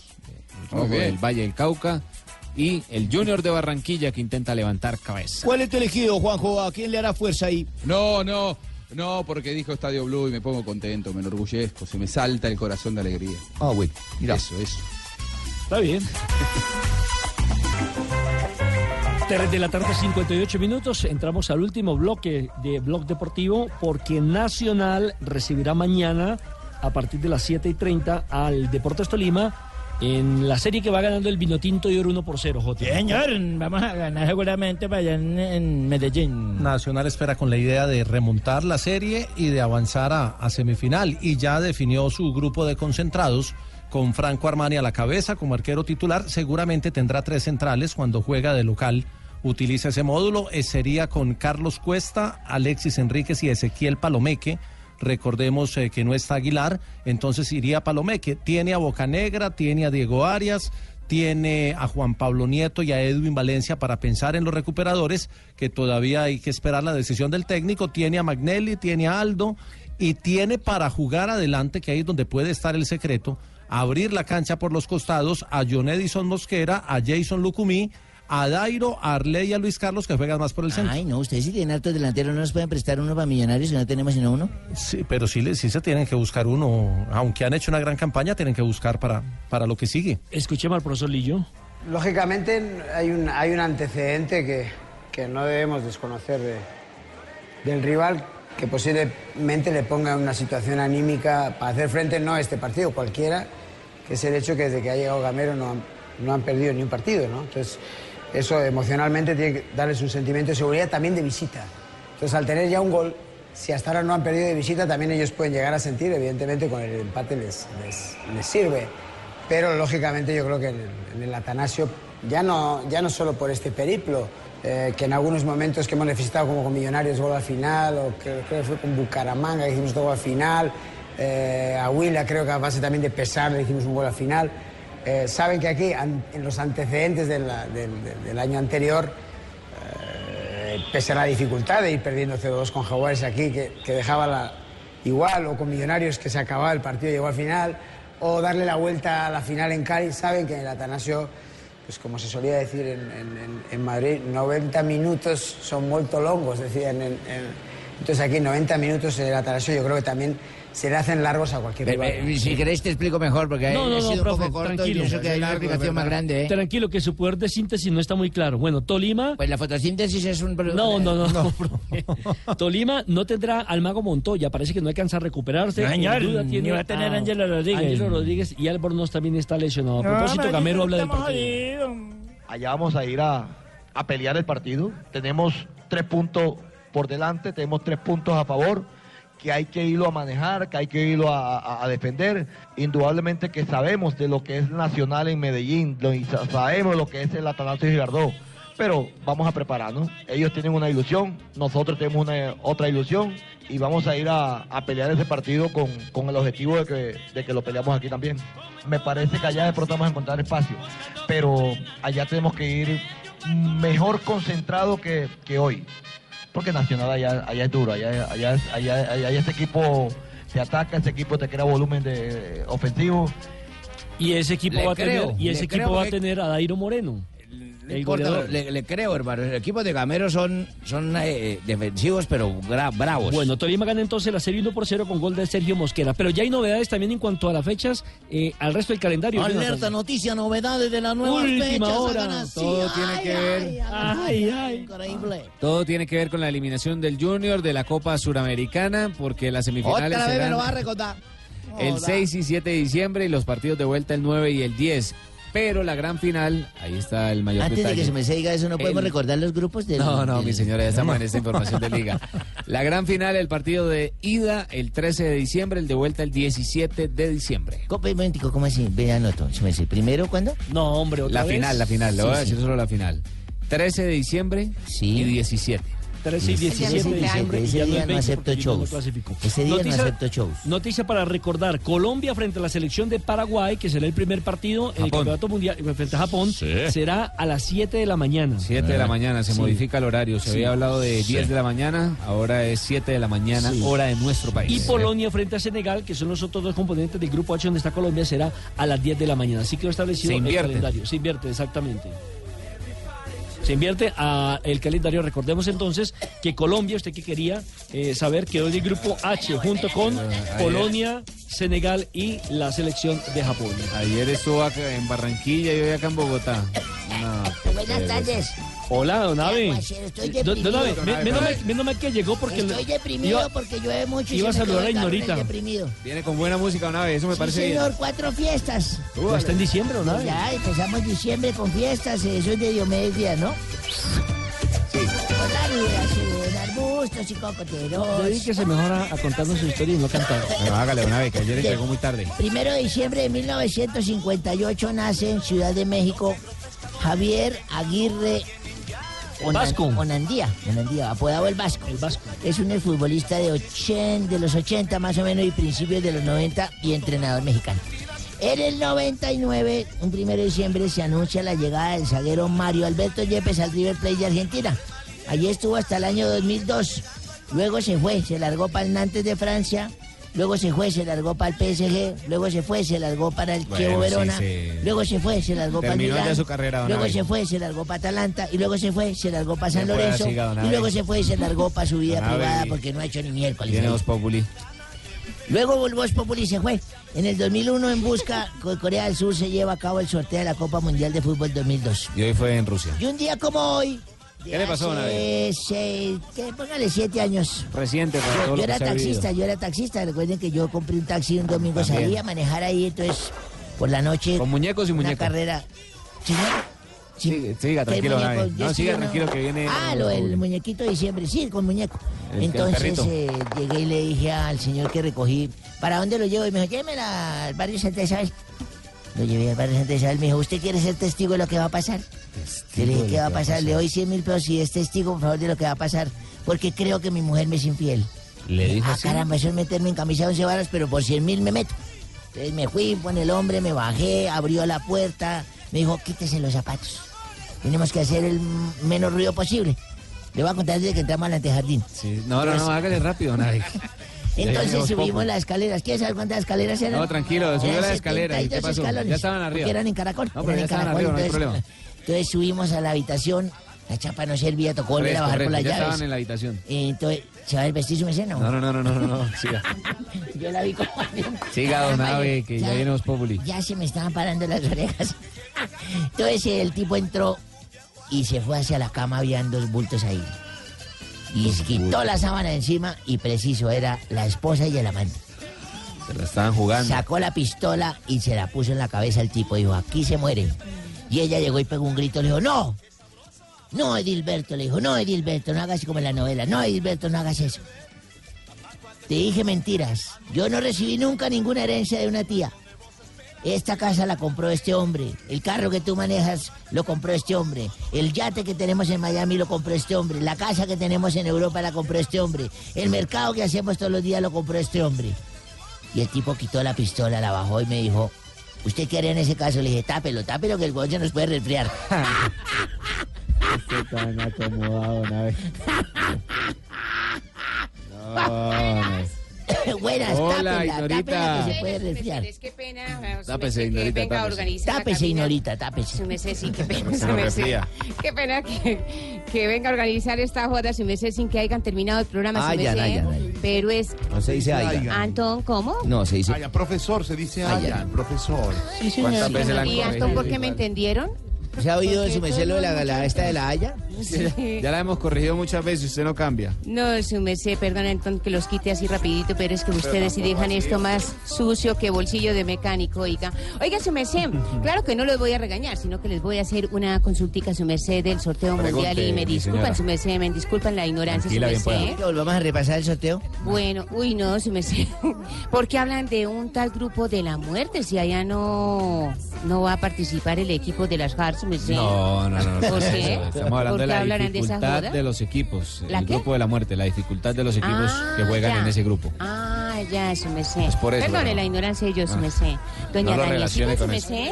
el Rojo del Valle del Cauca y el Junior de Barranquilla que intenta levantar cabeza. ¿Cuál es tu elegido, Juanjo? ¿A quién le hará fuerza ahí? No, no, no, porque dijo Estadio Blue y me pongo contento, me enorgullezco, se me salta el corazón de alegría. Ah, bueno. Mira. Eso, eso. Está bien. 3 de la tarde, 58 minutos. Entramos al último bloque de Blog Deportivo porque Nacional recibirá mañana a partir de las 7 y 30 al Deportes Tolima en la serie que va ganando el Vinotinto y Oro 1 por 0, Jota. Señor, vamos a ganar seguramente para allá en, en Medellín. Nacional espera con la idea de remontar la serie y de avanzar a, a semifinal y ya definió su grupo de concentrados con Franco Armani a la cabeza como arquero titular. Seguramente tendrá tres centrales cuando juega de local. Utiliza ese módulo. Eh, sería con Carlos Cuesta, Alexis Enríquez y Ezequiel Palomeque. Recordemos eh, que no está Aguilar, entonces iría Palomeque. Tiene a Bocanegra, tiene a Diego Arias, tiene a Juan Pablo Nieto y a Edwin Valencia para pensar en los recuperadores, que todavía hay que esperar la decisión del técnico. Tiene a Magnelli, tiene a Aldo y tiene para jugar adelante, que ahí es donde puede estar el secreto, abrir la cancha por los costados a John Edison Mosquera, a Jason Lucumí, a Dairo, a Arley y a Luis Carlos, que juegan más por el centro. Ay, no, ustedes si tienen hartos delanteros, ¿no nos pueden prestar uno para millonarios si no tenemos sino uno? Sí, pero sí, sí se tienen que buscar uno, aunque han hecho una gran campaña, tienen que buscar para, para lo que sigue. Escuchemos al profesor Lillo. Lógicamente hay un, hay un antecedente que, que no debemos desconocer de- del rival que posiblemente le ponga en una situación anímica para hacer frente no a este partido, cualquiera, que es el hecho que desde que ha llegado Gamero no han, no han perdido ni un partido, ¿no? Entonces, eso emocionalmente tiene que darles un sentimiento de seguridad también de visita. Entonces, al tener ya un gol, si hasta ahora no han perdido de visita, también ellos pueden llegar a sentir, evidentemente con el empate les, les, sirve. Pero lógicamente yo creo que en el, Atanasio, ya no, ya no solo por este periplo, eh, que en algunos momentos que hemos necesitado como con Millonarios gol al final, o que creo que fue con Bucaramanga que hicimos gol al final, eh, a Huila creo que a base también de pesar le hicimos un gol al final. Eh, saben que aquí, en los antecedentes del, año anterior, eh, pese a la dificultad de ir perdiendo 0-2 con Jaguares aquí, que, dejaba la, igual, o con Millonarios que se acababa el partido y llegó al final, o darle la vuelta a la final en Cali, saben que en el Atanasio, pues como se solía decir en, Madrid, 90 minutos son muy longos, decían. en- entonces aquí 90 minutos en el Atanasio yo creo que también se le hacen largos a cualquier rival. Eh, Si queréis te explico mejor, porque No, no, ha no, sido un profe, poco corto y tranquilo. pienso que hay una explicación más grande, ¿eh? Tranquilo, que su poder de síntesis no está muy claro. Bueno, Tolima. Pues la fotosíntesis es un problema. No, no, no, no. [LAUGHS] profe. [LAUGHS] Tolima no tendrá al mago Montoya, parece que no alcanza a recuperarse. No, señor, duda ni tiene va a tener Ángelo Rodríguez. Ángelo Rodríguez y Albornoz también está lesionado. A propósito, Gamero habla del partido. Allá vamos a ir a, a pelear el partido. Tenemos tres puntos por delante, tenemos tres puntos a favor, que hay que irlo a manejar, que hay que irlo a, defender. Indudablemente que sabemos de lo que es Nacional en Medellín, y sa- sabemos lo que es el Atanasio Girardot. pero vamos a prepararnos. Ellos tienen una ilusión, nosotros tenemos una, otra ilusión y vamos a ir a, a pelear ese partido con, con el objetivo de que, de que lo peleamos aquí también. Me parece que allá de pronto vamos a encontrar espacio, pero allá tenemos que ir mejor concentrado que, que hoy. Porque Nacional allá, allá es duro, allá, allá, allá, allá este equipo te ataca, este equipo te crea volumen de, ofensivo. Y ese equipo Le va a tener, y ese equipo va a tener a Dairo Moreno. No El importa, goleador. le, le creo, hermano. El equipo de Gamero son, son eh, defensivos, pero bra- bravos. Bueno, Tolima gana entonces la serie 1 por 0 con gol de Sergio Mosquera. Pero ya hay novedades también en cuanto a las fechas, eh, al resto del calendario. Alerta, noticia, novedades de la nueva Última fecha. hora. Todo tiene Ay, que ver. Ay, ay. Increíble. Todo tiene que ver con la eliminación del Junior de la Copa Suramericana, porque las semifinales Otra vez me serán lo va a recordar. el Joda. 6 y 7 de diciembre y los partidos de vuelta el 9 y el 10. Pero la gran final, ahí está el mayor Antes de que se me se diga eso, ¿no podemos El- recordar los grupos del... No, no, mi señora, ya estamos en esta información de liga. [LAUGHS] La gran final, el partido de ida el 13 de diciembre, el de vuelta el 17 de diciembre. Copa, momentico, ¿cómo así? Vean, anoto. Se me dice, ¿Primero cuándo? No, hombre, La final, la final, le Sí, voy a sí. decir solo la final. 13 de diciembre y 17. 13 y 17 de Ese diciembre. y Ese día no 20 acepto shows. Ese día no acepto shows. Noticia para recordar, Colombia frente a la selección de Paraguay, que será el primer partido en el. Campeonato Mundial eh, frente a Japón, será a las 7 de la mañana. 7 de la mañana, se Sí. modifica el horario. Se Sí. había hablado de 10 Sí. de la mañana, ahora es 7 de la mañana, Sí. hora de nuestro país. Y Polonia frente a Senegal, que son los otros dos componentes del grupo H donde está Colombia, será a las 10 de la mañana. Así quedó establecido Se el invierte. calendario. Se invierte, exactamente. Se invierte a el calendario. Recordemos entonces que Colombia, usted que quería eh, saber, quedó en el grupo H junto con Polonia, Senegal y la selección de Japón. Ayer estuvo acá en Barranquilla y hoy acá en Bogotá. No, Buenas tardes. Hola, don Abe. Estoy Don-. Abe, me- menos mal- que llegó porque... Estoy deprimido iba- porque llueve mucho y iba se a saludar a Ignorita. deprimido. Viene con buena música vez, eso me Sí, parece señor, bien. cuatro fiestas. Ya está en diciembre, ¿no? Ya empezamos diciembre con fiestas, eso es de Diomedes Díaz, ¿no? Sí. Arbustos y cocoteros. Dedíquese mejor a, a contarnos su historia y no cantar. Bueno, hágale una vez, que ayer llegó muy tarde. Primero de diciembre de 1958 nace en Ciudad de México Javier Aguirre Onan- Vasco. Onandía, Onandía, apodado el Vasco. El Vasco. Es un futbolista de, 80, de los 80 más o menos y principios de los 90 y entrenador mexicano. En el 99, un primero de diciembre, se anuncia la llegada del zaguero Mario Alberto Yepes al River Plate de Argentina. Allí estuvo hasta el año 2002. Luego se fue, se largó para el Nantes de Francia. Luego se fue, se largó para el PSG. Luego se fue, se largó para el Bueno, Chievo Verona. sí. Luego se fue, se largó para el Milán. su carrera, don Luego se fue, se largó para Atalanta. Y luego se fue, se largó para San Lorenzo. siga, y luego se fue se largó para su vida Don privada porque no ha hecho ni miércoles. Populi. Luego el Voz Populi se fue. En el 2001 en busca con Corea del Sur se lleva a cabo el sorteo de la Copa Mundial de Fútbol 2002. Y hoy fue en Rusia. Y un día como hoy... de ¿Qué le pasó, seis- que póngale siete años. Reciente, para todo Yo, lo yo que era taxista, yo era taxista. Recuerden que yo compré un taxi un domingo, También. salí a manejar ahí, entonces por la noche. Con muñecos y Una muñecos. carrera. Señor, Siga, siga, ¿qué tranquilo, muñeco? No, siga no- tranquilo que viene. Ah, lo del muñequito de diciembre, sí, con muñeco. El- el Entonces eh, llegué y le dije al señor que recogí, ¿para dónde lo llevo? Y me dijo, llévemela al barrio Santa Isabel. Lo llevé al barrio Santa Isabel, me dijo, ¿usted quiere ser testigo de lo que va a pasar? Yo le dije, ¿qué va a pasar? Le doy 100 mil pesos si es testigo, por favor, de lo que va a pasar, porque creo que mi mujer me es infiel. Le dijo Ah, así. caramba, eso es meterme en camisa de once varas, pero por 100 mil me meto. Entonces me fui con el hombre, me bajé, abrió la puerta, me dijo, quítese los zapatos. Tenemos que hacer el menos ruido posible. Le voy a contar desde que entramos al antejardín. Sí. No, no, no, hágale rápido, [LAUGHS] Navi. Entonces subimos las escaleras. ¿Quieres saber cuántas escaleras eran? No, tranquilo, subió las escaleras, ¿y qué 72 pasó? escalones, Ya estaban arriba. Eran en caracol. No, pero eran ya en estaban caracol, arriba, no hay entonces, entonces subimos a la habitación. La chapa no servía, tocó volver a bajar por las llaves. estaban en la habitación. Entonces, ¿se va a vestir su mesena? No, no, no, no, no, no, no, siga. [LAUGHS] Yo la vi como... [LAUGHS] Siga, don Ave, que ya viene Populi. Ya se me estaban parando las orejas. [LAUGHS] Entonces el tipo entró y se fue hacia la cama, habían dos bultos ahí. Y quitó la sábana encima y preciso, era la esposa y el amante. Se la estaban jugando. Sacó la pistola y se la puso en la cabeza el tipo. Dijo, aquí se muere. Y ella llegó y pegó un grito. Le dijo, no. No, Edilberto. Le dijo, no, Edilberto, no hagas como en la novela. No, Edilberto, no hagas eso. Te dije mentiras. Yo no recibí nunca ninguna herencia de una tía. Esta casa la compró este hombre. El carro que tú manejas lo compró este hombre. El yate que tenemos en Miami lo compró este hombre. La casa que tenemos en Europa la compró este hombre. El mercado que hacemos todos los días lo compró este hombre. Y el tipo quitó la pistola, la bajó y me dijo, ¿usted qué haría en ese caso? Le dije, tápelo, tápelo que el bollo nos puede resfriar. [LAUGHS] Este tan acomodado una vez. No, Buenas, Hola, Ignorita. que se puede resfriar. Qué pena. Tápese, Ignorita, venga tápese. Ignorita, tápese. Su merced, sí, qué pena. Se su lo merced. resfría. Qué pena que, que venga a organizar esta joda, su merced, sin que hayan terminado el programa, su merced. Pero es... No se dice Ayan. Antón, ¿cómo? No, se dice. Ayan, profesor, se dice Ayan, profesor. Sí, señor. ¿Cuántas veces la han ¿Y corregido? Antón por qué me entendieron? ¿Se ha oído de su merced lo de la, la esta de la Haya? Sí. Ya la hemos corregido muchas veces, usted no cambia. No, su merced, perdón, Antón, que los quite así rapidito, pero es que ustedes sí dejan esto más sucio que bolsillo de mecánico, oiga. Oiga, su merced, [LAUGHS] claro que no los voy a regañar, sino que les voy a hacer una consultica, su merced, del sorteo Pregunte, mundial y me disculpan, su merced, me disculpan la ignorancia, Tranquila, su pueda. ¿Volvamos a repasar el sorteo? Bueno, uy, no, su merced. [LAUGHS] ¿Por qué hablan de un tal grupo de la muerte si allá no, no va a participar el equipo de las Hearts, merced? No, no, no. ¿Por eso. qué? Estamos hablando ¿Por de la de dificultad de los equipos. ¿La el qué? grupo de la muerte, la dificultad de los equipos Ah, que juegan ya. en ese grupo. Ah, ya, su merced. Es por eso, la ignorancia de yo, su Ah. merced. Doña No relacione su merced.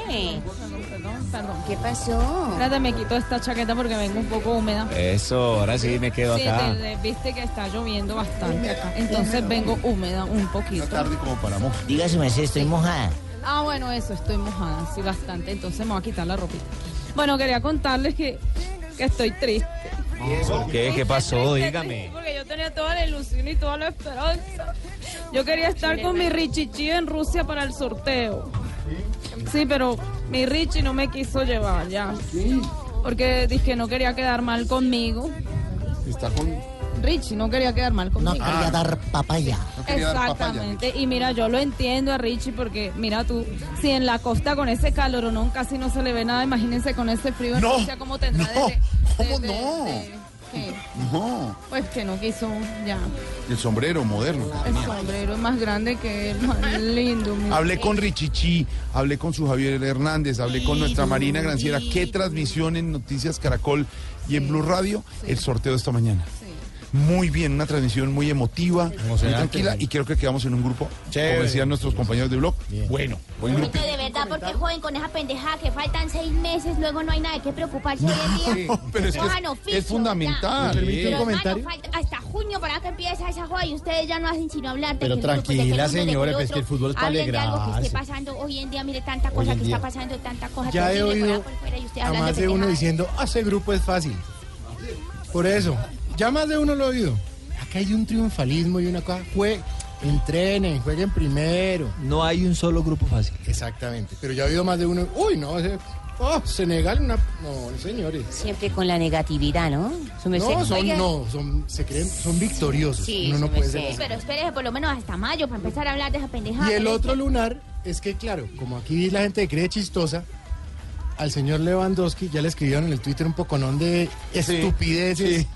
Perdón, perdón. ¿Qué pasó? Me quito esta chaqueta porque vengo un poco húmeda. Eso, ahora sí me quedo Sí, acá. te- te- viste que está lloviendo bastante. Entonces vengo húmeda un poquito. tarde como para mojar. Estoy mojada. Ah, bueno, eso, estoy mojada, sí, bastante. Entonces me voy a quitar la ropita. Bueno, quería contarles que, que estoy triste. ¿Por qué? ¿Qué pasó? Dígame. Porque yo tenía toda la ilusión y toda la esperanza. Yo quería estar con mi Richichi en Rusia para el sorteo. Sí, pero mi Richie no me quiso llevar ya. Porque dije que no quería quedar mal conmigo. Está con. Richie no quería quedar mal conmigo. No quería dar papaya. Quería dar. Exactamente. Y mira, yo lo entiendo a Richie porque, mira tú, si en la costa con ese calor no casi no se le ve nada, imagínense con ese frío en No, Rusia cómo tendrá no, de- ¿cómo de- no? de- ¿qué? No, Pues que no quiso ya. el sombrero moderno. El sombrero es más grande que él, más lindo. Hablé con Richichi, hablé con su Javier Hernández, hablé con nuestra Marina Granciera. ¿Qué transmisión en Noticias Caracol y en Blue Radio? El sorteo de esta mañana. Muy bien, una transmisión muy emotiva, muy tranquila y creo que quedamos en un grupo, como decían nuestros compañeros de blog. Bueno, buen grupo. de verdad, porque joven con esa pendejada que faltan seis meses, luego no hay nada de qué preocuparse hoy en día. [LAUGHS] pero es que oficio, es fundamental. ya. ¿Me un Pero, comentario? hermano, falta hasta junio para que empiece esa joda y ustedes ya no hacen sino hablar de Pero que que tranquila, que señora, pues que el fútbol es para Hablen de algo que esté pasando hoy en día, mire tanta cosa que día. está pasando, tanta cosa Ya he oído allá por fuera y usted a más de de uno diciendo, ah, ese grupo es fácil. Por eso, ya más de uno lo he oído. Acá hay un triunfalismo y una cosa. Jue, entrenen, jueguen primero. No hay un solo grupo fácil. Exactamente. Pero ya he oído más de uno. Uy, no, ese, oh, Senegal, una. No, señores. Siempre con la negatividad, ¿no? No, son, Oiga. no, son, se creen, son victoriosos. Sí, uno no puede ser así. Pero espérese por lo menos hasta mayo para empezar a hablar de esa pendejada. Y el otro lunar es que, claro, como aquí la gente cree chistosa, al señor Lewandowski ya le escribieron en el Twitter un poconón de estupideces.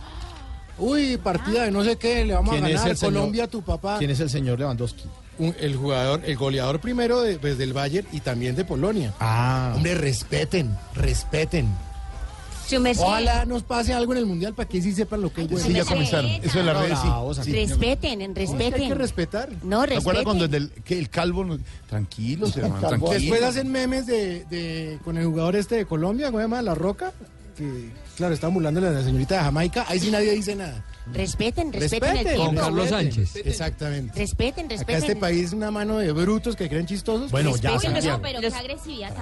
Uy, partida de no sé qué, le vamos a ¿Quién es ganar? Colombia a tu papá. ¿Quién es el señor Lewandowski? el jugador, el goleador primero de, pues, del Bayern y también de Polonia. Ah. Hombre, respeten, respeten. Ojalá nos pase algo en el Mundial para que sí sepan lo que es bueno. Sí, ya comenzaron. Eso de las redes, sí. Respeten, respeten. Hay que respetar. No, ¿Se acuerda respeten. cuando el, del- que el calvo... nos- Tranquilos, hermano, tranquilos. Después hacen memes de, de- con el jugador este de Colombia, ¿cómo se llama? La Roca. Que, claro, está burlándole a la señorita de Jamaica. Ahí sí nadie dice nada. Respeten, respeten el Respeten, tiempo. respeten. Exactamente. Respeten, Acá respeten. este país es una mano de brutos que creen chistosos. Respeten, no, Santiago. pero qué agresividad